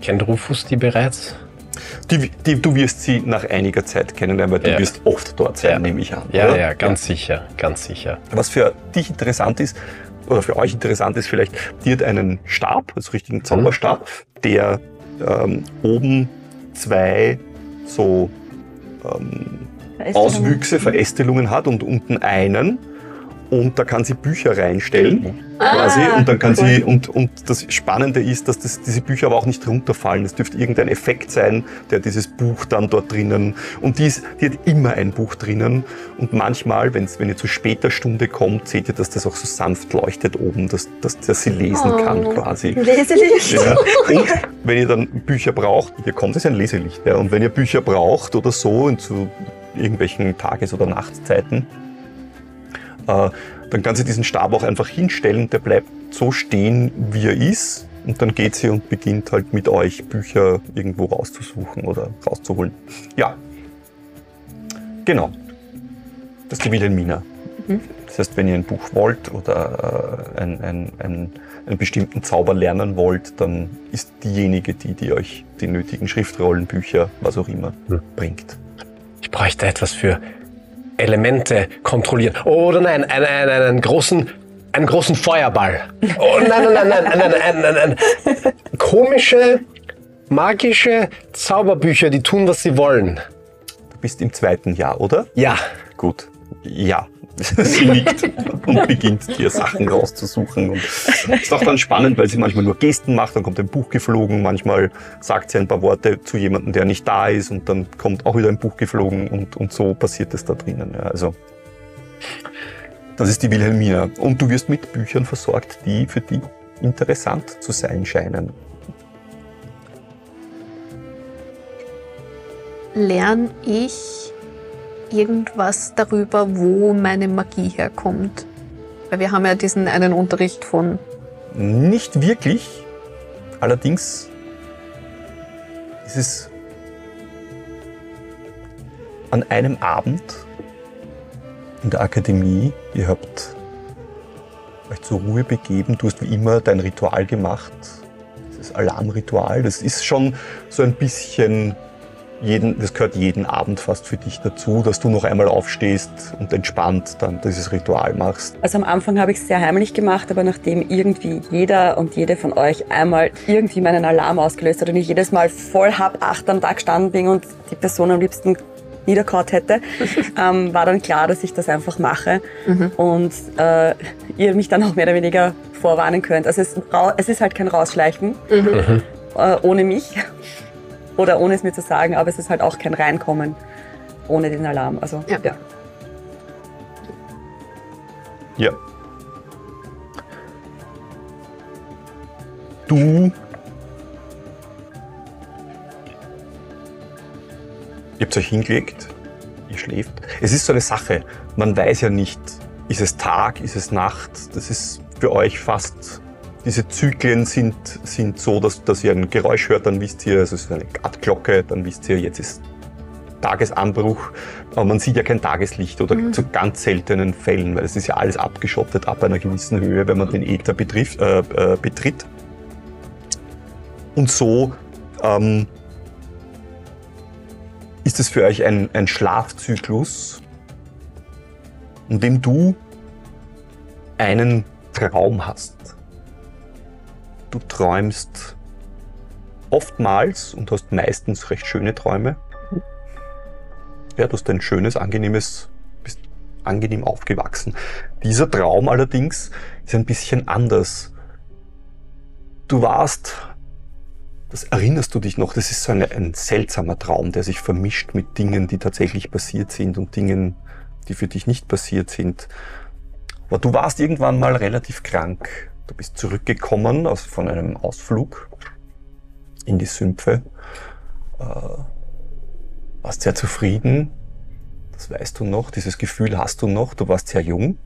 Kennt Rufus die bereits? Die, die, du wirst sie nach einiger Zeit kennenlernen, weil du Ja. wirst oft dort sein, Ja. nehme ich an. Ja, oder? ja, ganz sicher, ganz sicher. Was für dich interessant ist, oder für euch interessant ist vielleicht, die hat einen Stab, also richtigen Zauberstab, der ähm, oben zwei so ähm, Auswüchse, Verästelungen hat und unten einen. Und da kann sie Bücher reinstellen, quasi. Und dann kann sie, und, und das Spannende ist, dass das, diese Bücher aber auch nicht runterfallen. Es dürfte irgendein Effekt sein, der dieses Buch dann dort drinnen, und die, ist, die hat immer ein Buch drinnen. Und manchmal, wenn's, wenn ihr zu später Stunde kommt, seht ihr, dass das auch so sanft leuchtet oben, dass, dass, dass sie lesen kann, quasi. Leselicht. Ja. [LAUGHS] Und wenn ihr dann Bücher braucht, hier kommt es ein Leselicht, ja. Und wenn ihr Bücher braucht oder so, in zu irgendwelchen Tages- oder Nachtzeiten, dann kann sie diesen Stab auch einfach hinstellen. Der bleibt so stehen, wie er ist. Und dann geht sie und beginnt halt mit euch Bücher irgendwo rauszusuchen oder rauszuholen. Ja. Genau. Das ist die Wilhelmina. Das heißt, wenn ihr ein Buch wollt oder äh, ein, ein, ein, einen bestimmten Zauber lernen wollt, dann ist diejenige, die, die euch die nötigen Schriftrollen, Bücher, was auch immer, Hm. bringt. Ich bräuchte etwas für Elemente kontrollieren. Oder nein, einen, einen, einen großen einen großen Feuerball. Oh nein, nein, nein, nein, nein, nein, nein, Komische, magische Zauberbücher, die tun, was sie wollen. Du bist im zweiten Jahr, oder? Ja. Gut. Ja sie nickt und beginnt dir Sachen rauszusuchen. Und ist auch dann spannend, weil sie manchmal nur Gesten macht, dann kommt ein Buch geflogen, manchmal sagt sie ein paar Worte zu jemandem, der nicht da ist und dann kommt auch wieder ein Buch geflogen und, und so passiert es da drinnen. Ja, also das ist die Wilhelmina. Und du wirst mit Büchern versorgt, die für dich interessant zu sein scheinen. Lerne ich irgendwas darüber, wo meine Magie herkommt? Weil wir haben ja diesen einen Unterricht von. Nicht wirklich. Allerdings ist es an einem Abend in der Akademie, ihr habt euch zur Ruhe begeben, du hast wie immer dein Ritual gemacht, das Alarmritual, das ist schon so ein bisschen jeden, das gehört jeden Abend fast für dich dazu, dass du noch einmal aufstehst und entspannt dann dieses Ritual machst. Also am Anfang habe ich es sehr heimlich gemacht, aber nachdem irgendwie jeder und jede von euch einmal irgendwie meinen Alarm ausgelöst hat und ich jedes Mal voll halb acht am Tag gestanden bin und die Person am liebsten niederkaut hätte, [LAUGHS] ähm, war dann klar, dass ich das einfach mache Mhm. und äh, ihr mich dann auch mehr oder weniger vorwarnen könnt. Also es, es ist halt kein Rausschleichen Mhm. äh, ohne mich oder ohne es mir zu sagen, aber es ist halt auch kein Reinkommen ohne den Alarm. Also Ja. ja. Ja. Du. Ihr habt euch hingelegt, ihr schläft. Es ist so eine Sache, man weiß ja nicht, ist es Tag, ist es Nacht. Das ist für euch fast, diese Zyklen sind, sind so, dass, dass ihr ein Geräusch hört, dann wisst ihr, es ist eine Glocke, dann wisst ihr, jetzt ist Tagesanbruch, aber man sieht ja kein Tageslicht oder zu ganz seltenen Fällen, weil es ist ja alles abgeschottet ab einer gewissen Höhe, wenn man den Äther betrifft, äh, äh, betritt. Und so ähm, ist es für euch ein, ein Schlafzyklus, in dem du einen Traum hast. Du träumst oftmals und hast meistens recht schöne Träume. Ja, du hast ein schönes, angenehmes, bist angenehm aufgewachsen. Dieser Traum allerdings ist ein bisschen anders. Du warst, das erinnerst du dich noch, das ist so eine, ein seltsamer Traum, der sich vermischt mit Dingen, die tatsächlich passiert sind und Dingen, die für dich nicht passiert sind. Aber du warst irgendwann mal relativ krank. Du bist zurückgekommen aus, von einem Ausflug in die Sümpfe. Äh, warst sehr zufrieden. Das weißt du noch. Dieses Gefühl hast du noch. Du warst sehr jung.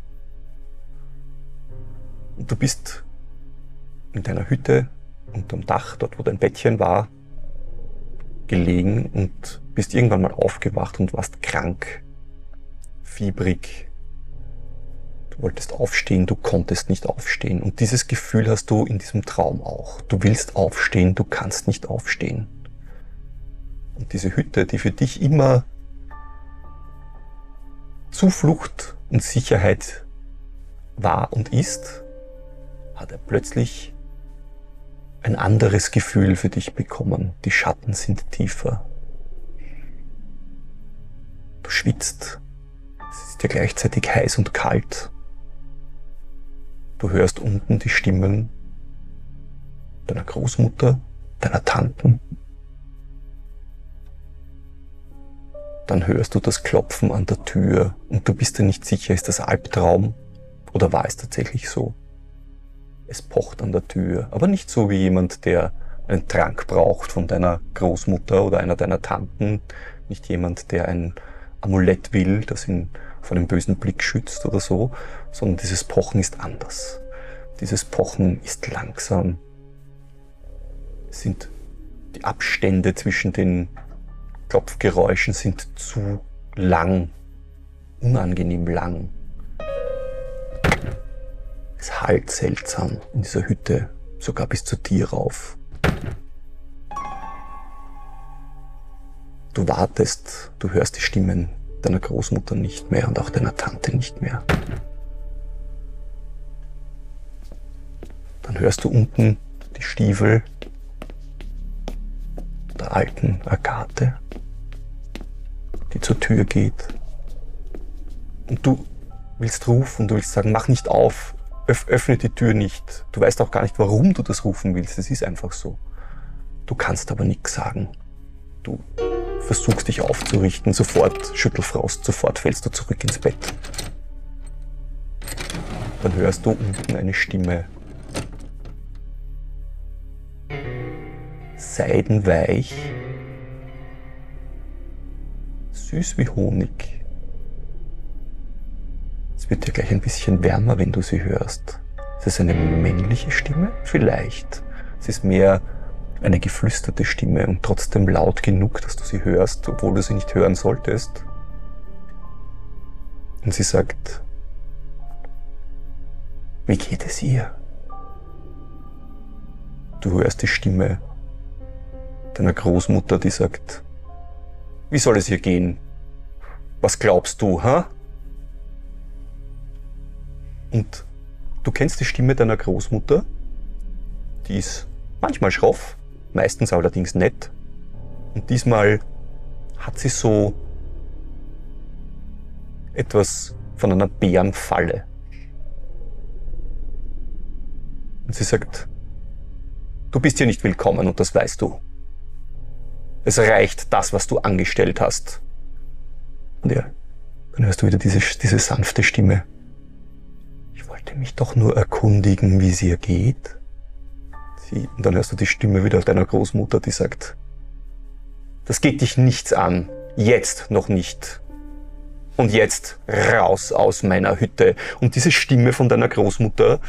Und du bist in deiner Hütte unterm Dach, dort wo dein Bettchen war, gelegen und bist irgendwann mal aufgewacht und warst krank, fiebrig. Wolltest aufstehen, du konntest nicht aufstehen. Und dieses Gefühl hast du in diesem Traum auch. Du willst aufstehen, du kannst nicht aufstehen. Und diese Hütte, die für dich immer Zuflucht und Sicherheit war und ist, hat er plötzlich ein anderes Gefühl für dich bekommen. Die Schatten sind tiefer. Du schwitzt. Es ist dir gleichzeitig heiß und kalt. Du hörst unten die Stimmen deiner Großmutter, deiner Tanten. Dann hörst du das Klopfen an der Tür und du bist dir nicht sicher, ist das Albtraum oder war es tatsächlich so? Es pocht an der Tür, aber nicht so wie jemand, der einen Trank braucht von deiner Großmutter oder einer deiner Tanten, nicht jemand, der ein Amulett will, das ihn vor einem bösen Blick schützt oder so, sondern dieses Pochen ist anders. Dieses Pochen ist langsam. Sind die Abstände zwischen den Klopfgeräuschen sind zu lang, unangenehm lang. Es hallt seltsam in dieser Hütte, sogar bis zu dir rauf. Du wartest, du hörst die Stimmen deiner Großmutter nicht mehr und auch deiner Tante nicht mehr. Dann hörst du unten die Stiefel der alten Agathe, die zur Tür geht. Und du willst rufen, du willst sagen, mach nicht auf, öff öffne die Tür nicht. Du weißt auch gar nicht, warum du das rufen willst. Es ist einfach so. Du kannst aber nichts sagen. Du versuchst dich aufzurichten, sofort Schüttelfrost, sofort fällst du zurück ins Bett. Dann hörst du unten eine Stimme. Seidenweich, süß wie Honig. Es wird dir gleich ein bisschen wärmer, wenn du sie hörst. Ist es eine männliche Stimme? Vielleicht. Es ist mehr eine geflüsterte Stimme und trotzdem laut genug, dass du sie hörst, obwohl du sie nicht hören solltest. Und sie sagt, wie geht es ihr? Du hörst die Stimme deiner Großmutter, die sagt, wie soll es ihr gehen? Was glaubst du, ha? Und du kennst die Stimme deiner Großmutter, die ist manchmal schroff, meistens allerdings nett. Und diesmal hat sie so etwas von einer Bärenfalle. Und sie sagt, du bist hier nicht willkommen und das weißt du. Es reicht das, was du angestellt hast. Und ja, dann hörst du wieder diese, diese sanfte Stimme. Ich wollte mich doch nur erkundigen, wie es ihr geht. Sie, und dann hörst du die Stimme wieder deiner Großmutter, die sagt, das geht dich nichts an. Jetzt noch nicht. Und jetzt raus aus meiner Hütte. Und diese Stimme von deiner Großmutter,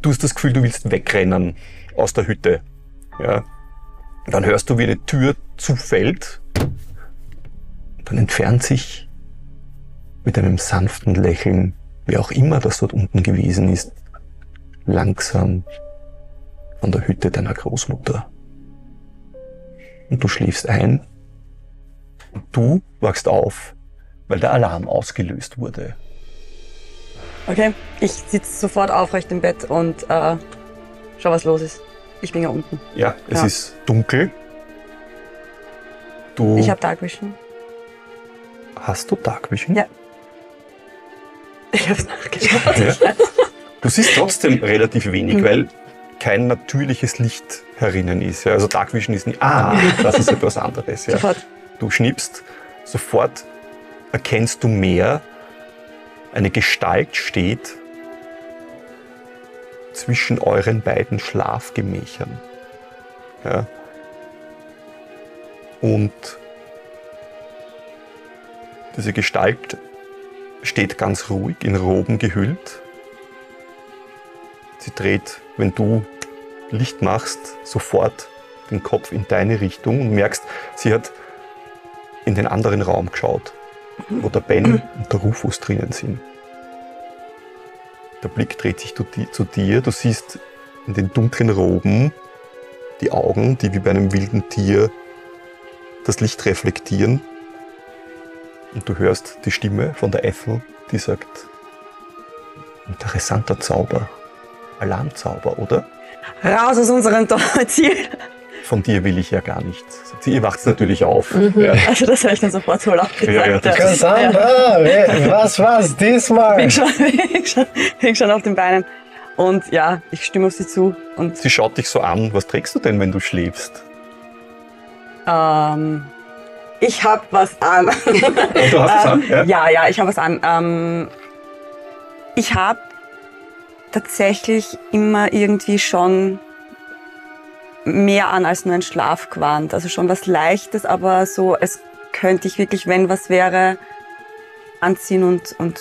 du hast das Gefühl, du willst wegrennen aus der Hütte. Ja. Dann hörst du, wie eine Tür zufällt. Dann entfernt sich mit einem sanften Lächeln, wer auch immer das dort unten gewesen ist, langsam von der Hütte deiner Großmutter. Und du schläfst ein und du wachst auf, weil der Alarm ausgelöst wurde. Okay, ich sitze sofort aufrecht im Bett und äh, schau, was los ist. Ich bin ja unten. Ja, es Ja. ist dunkel. Du Ich habe Dark Vision. hast du Dark Vision? Ja. Ich hab's nachgeschaut. Ja. Du siehst [LAUGHS] trotzdem relativ wenig, Mhm. weil kein natürliches Licht herinnen ist. Ja. Also Dark Vision ist nicht, ah, das ist etwas anderes. Ja. Sofort. Du schnippst, sofort erkennst du mehr, eine Gestalt steht zwischen euren beiden Schlafgemächern. Ja. Und diese Gestalt steht ganz ruhig in Roben gehüllt. Sie dreht, wenn du Licht machst, sofort den Kopf in deine Richtung und merkst, sie hat in den anderen Raum geschaut, wo der Ben und der Rufus drinnen sind. Der Blick dreht sich zu di- zu dir. Du siehst in den dunklen Roben die Augen, die wie bei einem wilden Tier das Licht reflektieren. Und du hörst die Stimme von der Ethel, die sagt, interessanter Zauber, Alarmzauber, oder? Raus aus unserem Ziel. Von dir will ich ja gar nichts. Sagt sie, Ihr wacht natürlich auf. Ja. [LAUGHS] Also das habe ich dann sofort so laut gesagt. Ja, ja, das Cassandra, wer- was war's diesmal? bin schon, [LAUGHS] bin schon, bin schon auf den Beinen. Und ja, ich stimme auf sie zu. Und Sie schaut dich so an, was trägst du denn, wenn du schläfst? ähm, ich habe was an. [LAUGHS] Und du hast es an, Ähm, ja, ja, ich habe was an. Ähm, ich habe tatsächlich immer irgendwie schon mehr an als nur ein Schlafgewand. Also schon was Leichtes, aber so, es könnte ich wirklich, wenn was wäre, anziehen und, und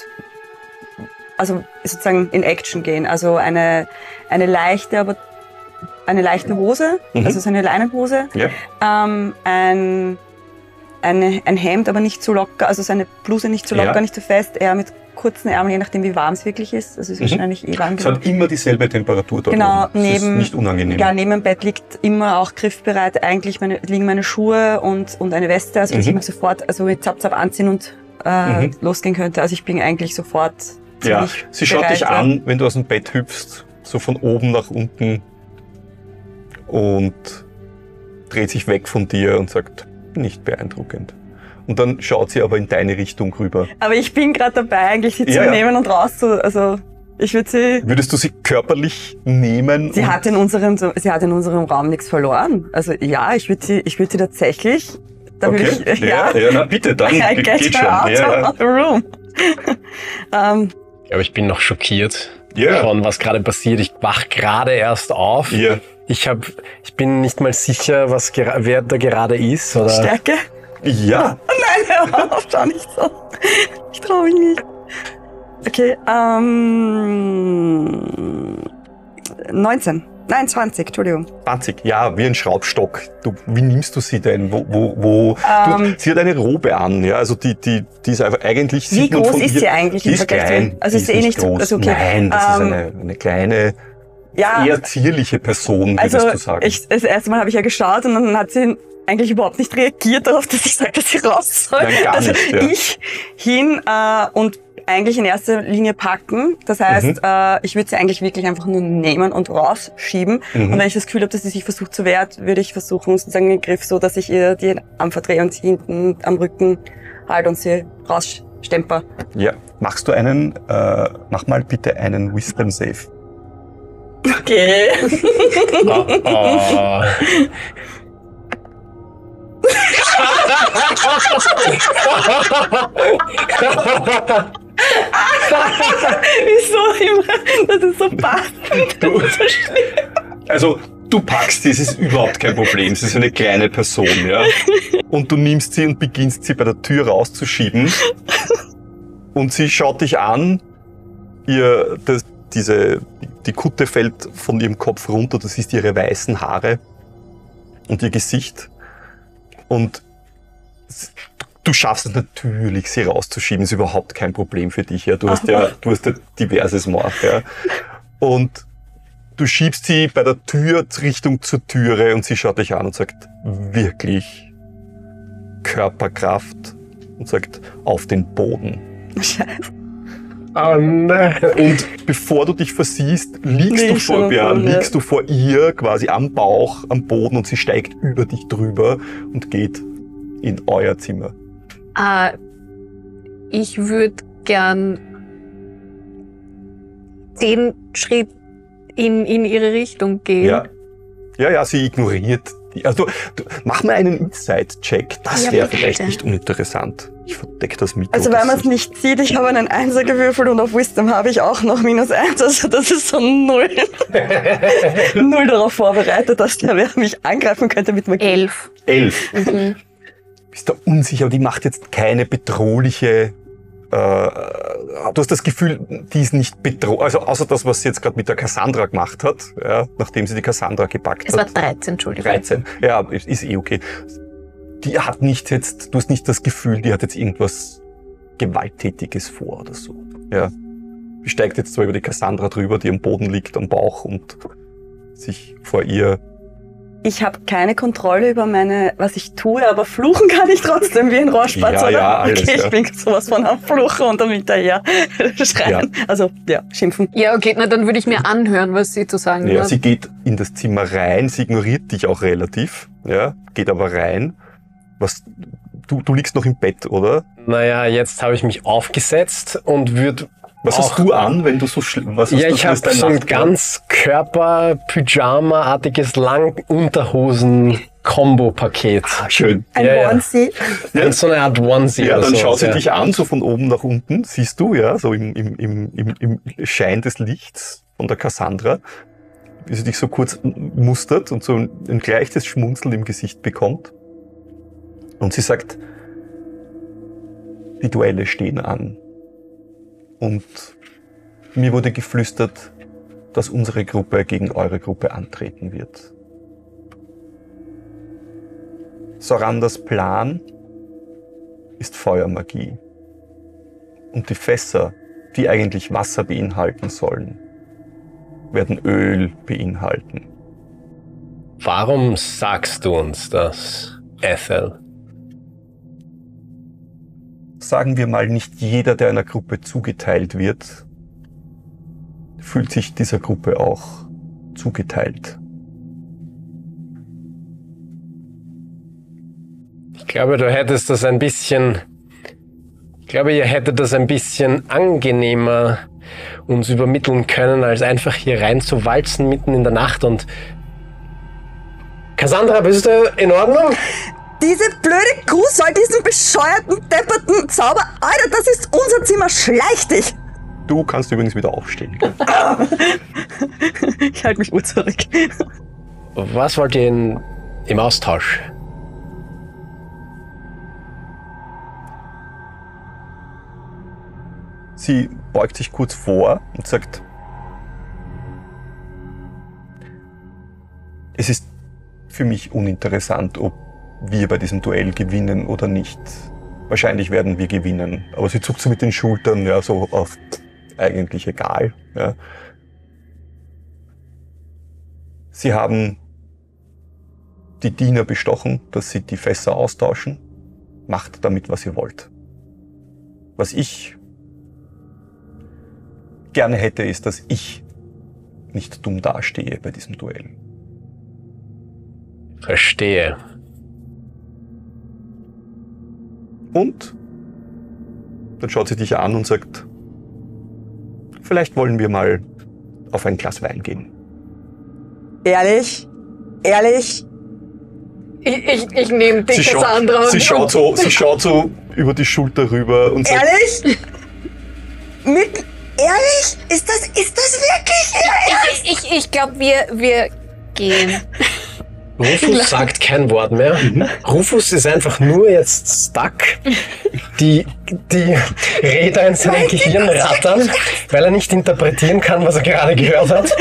also sozusagen in Action gehen. Also eine, eine leichte, aber eine leichte Hose, Mhm. also so eine Leinenhose, Ja. ähm, ein, eine, ein Hemd, aber nicht zu locker, also seine Bluse nicht zu locker, Ja. nicht zu fest, eher mit kurzen Ärmeln, je nachdem wie warm es wirklich ist. Also es ist Mhm. wahrscheinlich eh warm Es hat immer dieselbe Temperatur dort Genau, oben. Es ist neben- nicht unangenehm. Ja, neben dem Bett liegt immer auch griffbereit eigentlich meine, liegen meine Schuhe und, und eine Weste, also dass Mhm. ich mich sofort also mit Zap Zap anziehen und äh, Mhm. losgehen könnte. Also ich bin eigentlich sofort Ja, sie schaut bereit, dich an, wenn du aus dem Bett hüpfst, so von oben nach unten und dreht sich weg von dir und sagt, nicht beeindruckend. Und dann schaut sie aber in deine Richtung rüber. Aber ich bin gerade dabei, eigentlich sie Ja, zu ja. nehmen und rauszu... Also, ich würde sie... Würdest du sie körperlich nehmen? Sie hat in unserem, sie hat in unserem Raum nichts verloren. Also ja, ich würde sie, ich würde sie tatsächlich, da würde Okay. ich, [LAUGHS] ja, ja, na bitte, dann [LAUGHS] I geht her schon. out Ja, of the room. [LAUGHS] ähm, Aber ich bin noch schockiert Ja. von was gerade passiert. Ich wach gerade erst auf. ja. Ich hab, ich bin nicht mal sicher, was wer da gerade ist. Oder Stärke? Ja. [LAUGHS] Nein, hör auf, schau nicht so. Ich traue mich nicht. Okay, ähm, 19. Nein, 20, Entschuldigung. 20, ja, wie ein Schraubstock. Du, wie nimmst du sie denn? Wo, wo, wo? Ähm. du, sie hat eine Robe an, ja, also die, die, die ist einfach eigentlich. Wie groß ist ihr- sie eigentlich Die ist klein. also ist sie eh nicht groß. also okay. Nein, das ist Ähm, eine, eine kleine, Ja, eher zierliche Person, würdest also du sagen. ich, das erste Mal habe ich ja geschaut und dann hat sie eigentlich überhaupt nicht reagiert darauf, dass ich sage, dass sie raus soll. Nein, gar also nicht, ja. ich hin äh, und eigentlich in erster Linie packen. Das heißt, Mhm. äh, ich würde sie eigentlich wirklich einfach nur nehmen und rausschieben. Mhm. Und wenn ich das Gefühl habe, dass sie sich versucht zu wehren, würde ich versuchen, sozusagen den Griff so, dass ich ihr die Arm verdrehe und sie hinten am Rücken halte und sie rausstemper. ja. Machst du einen, äh, mach mal bitte einen Wisdom Save. Okay. Oh, [LAUGHS] oh. Wieso immer? Das ist so passend. Du- Das ist so schlimm. Also, du packst sie, es ist überhaupt kein Problem. Sie ist eine kleine Person, ja. Und du nimmst sie und beginnst sie bei der Tür rauszuschieben. Und sie schaut dich an. Ihr, das, diese, die Kutte fällt von ihrem Kopf runter. Du siehst ihre weißen Haare und ihr Gesicht. Und du schaffst es natürlich, sie rauszuschieben. Ist überhaupt kein Problem für dich, ja. Du hast ja, [LAUGHS] du hast ja diverses Mord, ja. Und du schiebst sie bei der Tür Richtung zur Türe und sie schaut dich an und sagt, wirklich Körperkraft und sagt, auf den Boden. Scheiße. [LAUGHS] oh nein. Und bevor du dich versiehst, liegst, du vor, ja, liegst du vor ihr quasi am Bauch, am Boden und sie steigt über dich drüber und geht in euer Zimmer. Äh, ich würde gern zehn Schritt in, in ihre Richtung gehen. Ja. Ja, ja, sie ignoriert. Die, also, du, mach mal einen Inside-Check. Das Ja, wäre vielleicht nicht uninteressant. Ich verdeck das Mikro. Also wenn man es nicht sieht, ich habe einen Einser gewürfelt und auf Wisdom habe ich auch noch minus eins. Also das ist so null. [LAUGHS] null darauf vorbereitet, dass der wer mich angreifen könnte mit Magie. Elf. Elf. Mhm. Bist du unsicher, aber die macht jetzt keine bedrohliche. Äh, du hast das Gefühl, die ist nicht bedrohlich. Also außer das, was sie jetzt gerade mit der Cassandra gemacht hat, ja, nachdem sie die Cassandra gepackt Es war hat. 13, Entschuldigung. 13. Ja, ist, ist eh okay. Die hat nicht jetzt, du hast nicht das Gefühl, die hat jetzt irgendwas Gewalttätiges vor oder so. Ja. Die steigt jetzt zwar über die Cassandra drüber, die am Boden liegt, am Bauch und sich vor ihr. Ich habe keine Kontrolle über meine, was ich tue, aber fluchen kann ich trotzdem wie ein Rohrspatz, Ja, oder? ja, alles, okay, ja. ich bin sowas von am Fluchen und dann hinterher [LAUGHS] schreien. Also, ja, schimpfen. Ja, okay, na dann würde ich mir anhören, was sie zu sagen Ja, hat. sie geht in das Zimmer rein, sie ignoriert dich auch relativ, ja, geht aber rein. Was, du, du liegst noch im Bett, oder? Naja, jetzt habe ich mich aufgesetzt und würde. Was hast du an, wenn du so schlimm, was hast Ja, du ich habe so ein ganz Körper-Pyjama-artiges Lang-Unterhosen-Kombo-Paket. Ah, Schön. Ein Ja. Onesie. Ja. So eine Art Onesie Ja, oder dann sowas, schaut sie ja. dich an, so von oben nach unten, siehst du, ja, so im, im, im, im, im Schein des Lichts von der Cassandra, wie sie dich so kurz mustert und so ein, ein leichtes Schmunzeln im Gesicht bekommt. Und sie sagt, die Duelle stehen an. Und mir wurde geflüstert, dass unsere Gruppe gegen eure Gruppe antreten wird. Sorandas Plan ist Feuermagie. Und die Fässer, die eigentlich Wasser beinhalten sollen, werden Öl beinhalten. Warum sagst du uns das, Ethel? Sagen wir mal, nicht jeder, der einer Gruppe zugeteilt wird, fühlt sich dieser Gruppe auch zugeteilt. Ich glaube, du hättest das ein bisschen. Ich glaube, ihr hättet das ein bisschen angenehmer uns übermitteln können, als einfach hier rein zu walzen mitten in der Nacht und. Cassandra, bist du in Ordnung? Diese blöde Kuh soll diesen bescheuerten, depperten Zauber... Alter, das ist unser Zimmer, schleich dich! Du kannst übrigens wieder aufstehen. [LAUGHS] Ich halte mich urzurück. Was wollt ihr in, im Austausch? Sie beugt sich kurz vor und sagt, es ist für mich uninteressant, ob wir bei diesem Duell gewinnen oder nicht. Wahrscheinlich werden wir gewinnen. Aber sie zuckt so mit den Schultern, ja, so auf eigentlich egal. Ja. Sie haben die Diener bestochen, dass sie die Fässer austauschen. Macht damit, was ihr wollt. Was ich gerne hätte, ist, dass ich nicht dumm dastehe bei diesem Duell. Verstehe. Und dann schaut sie dich an und sagt, vielleicht wollen wir mal auf ein Glas Wein gehen. Ehrlich? Ehrlich? Ich, ich, ich nehme Sie schaut, Cassandra. sie, schaut so, sie schaut so über die Schulter rüber und sagt, Ehrlich? Mit... Ehrlich? Ist das... Ist das wirklich... Ich, ich, ich glaube, wir, wir gehen. Rufus sagt kein Wort mehr. Rufus ist einfach nur jetzt stuck. Die, die Räder in seinem Gehirn rattern, weil er nicht interpretieren kann, was er gerade gehört hat.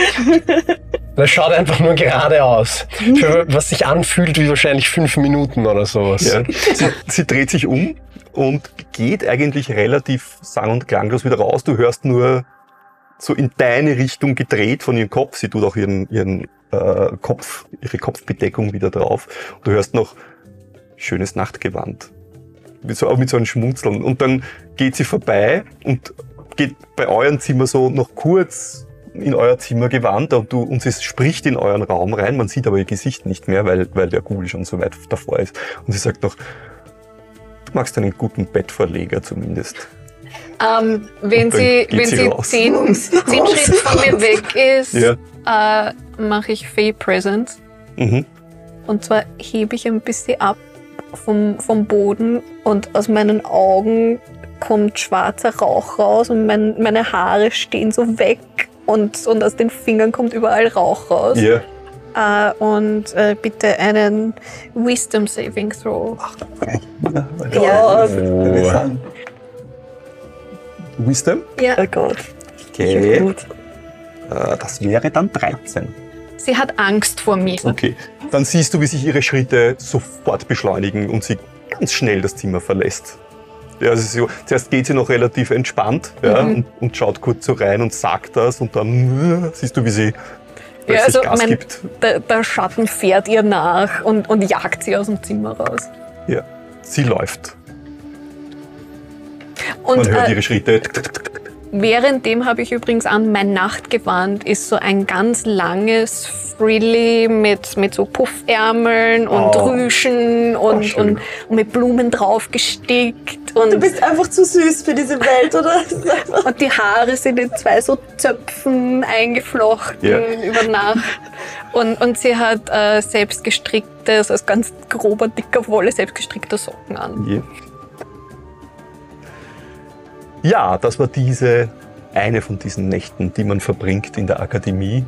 Er schaut einfach nur geradeaus. Für was sich anfühlt wie wahrscheinlich fünf Minuten oder sowas. ja, sie, sie dreht sich um und geht eigentlich relativ sang- und klanglos wieder raus. Du hörst nur so in deine Richtung gedreht von ihrem Kopf. Sie tut auch ihren, ihren äh, Kopf, ihre Kopfbedeckung wieder drauf. Und du hörst noch schönes Nachtgewand. Mit so, auch mit so einem Schmunzeln. Und dann geht sie vorbei und geht bei eurem Zimmer so noch kurz in euer Zimmer gewandt und, du, und sie spricht in euren Raum rein. Man sieht aber ihr Gesicht nicht mehr, weil, weil der Google schon so weit davor ist. Und sie sagt noch, du magst einen guten Bettverleger zumindest. Ähm, wenn sie, wenn sie sie zehn, zehn Schritte von mir weg ist, Ja. äh, mache ich Fey Presence. Mhm. Und zwar hebe ich ein bisschen ab vom, vom Boden und aus meinen Augen kommt schwarzer Rauch raus und mein, meine Haare stehen so weg und, und aus den Fingern kommt überall Rauch raus. Ja. Äh, und äh, bitte einen Wisdom Saving Throw. Ja. Oh. Wisdom? Ja, Oh Gott. Okay. Äh, das wäre dann 13. sie hat Angst vor mir. Okay. Dann siehst du, wie sich ihre Schritte sofort beschleunigen und sie ganz schnell das Zimmer verlässt. Ja, also sie, zuerst geht sie noch relativ entspannt ja, Mhm. und, und schaut kurz so rein und sagt das und dann äh, siehst du, wie sie Ja, also Gas mein, gibt. der, der Schatten fährt ihr nach und, und jagt sie aus dem Zimmer raus. Ja. Sie läuft. Und Man hört äh, ihre Schritte. Währenddem habe ich übrigens an, mein Nachtgewand ist so ein ganz langes Frilly mit, mit so Puffärmeln und Oh. Rüschen Oh, und, schön. und, und mit Blumen drauf gestickt. Und, Du bist einfach zu süß für diese Welt, oder? [LAUGHS] Und die Haare sind in zwei so Zöpfen eingeflochten Ja. über Nacht. Und, und sie hat äh, selbst gestrickte, also aus ganz grober, dicker Wolle, selbst gestrickte Socken an. Ja. Ja, das war diese eine von diesen Nächten, die man verbringt in der Akademie.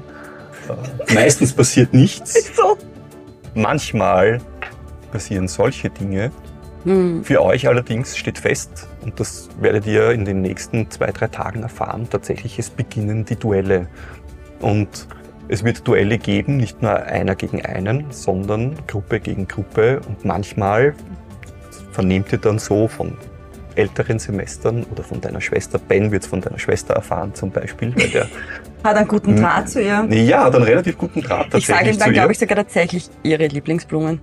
Äh, meistens passiert [LAUGHS] nichts. so. Manchmal passieren solche Dinge. Für euch allerdings steht fest, und das werdet ihr in den nächsten zwei, drei Tagen erfahren, tatsächlich es beginnen die Duelle. Und es wird Duelle geben, nicht nur einer gegen einen, sondern Gruppe gegen Gruppe. Und manchmal vernehmt ihr dann so von älteren Semestern oder von deiner Schwester, Ben wird es von deiner Schwester erfahren zum Beispiel, weil der [LAUGHS] Hat einen guten Draht zu ihr. ja, hat einen relativ guten Draht Ich sage tatsächlich ihm dann, glaube ich, sogar tatsächlich ihre Lieblingsblumen.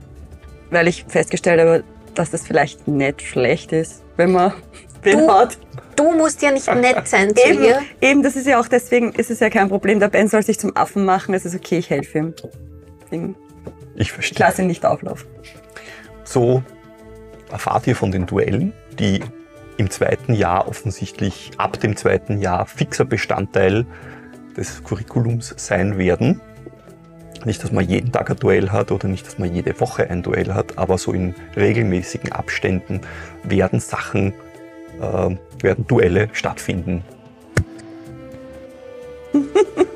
Weil ich festgestellt habe, dass das vielleicht nicht schlecht ist, wenn man [LAUGHS] wen Du- hat. Du musst ja nicht nett sein zu [LAUGHS] Eben, ihr. eben, das ist ja auch deswegen, ist es ja kein Problem. Der Ben soll sich zum Affen machen, es ist okay, ich helfe ihm. Deswegen, Ich Ich verstehe. lasse ihn nicht auflaufen. So erfahrt ihr von den Duellen, die im zweiten Jahr offensichtlich ab dem zweiten Jahr fixer Bestandteil des Curriculums sein werden. Nicht, dass man jeden Tag ein Duell hat oder nicht, dass man jede Woche ein Duell hat, aber so in regelmäßigen Abständen werden Sachen, äh, werden Duelle stattfinden. [LAUGHS]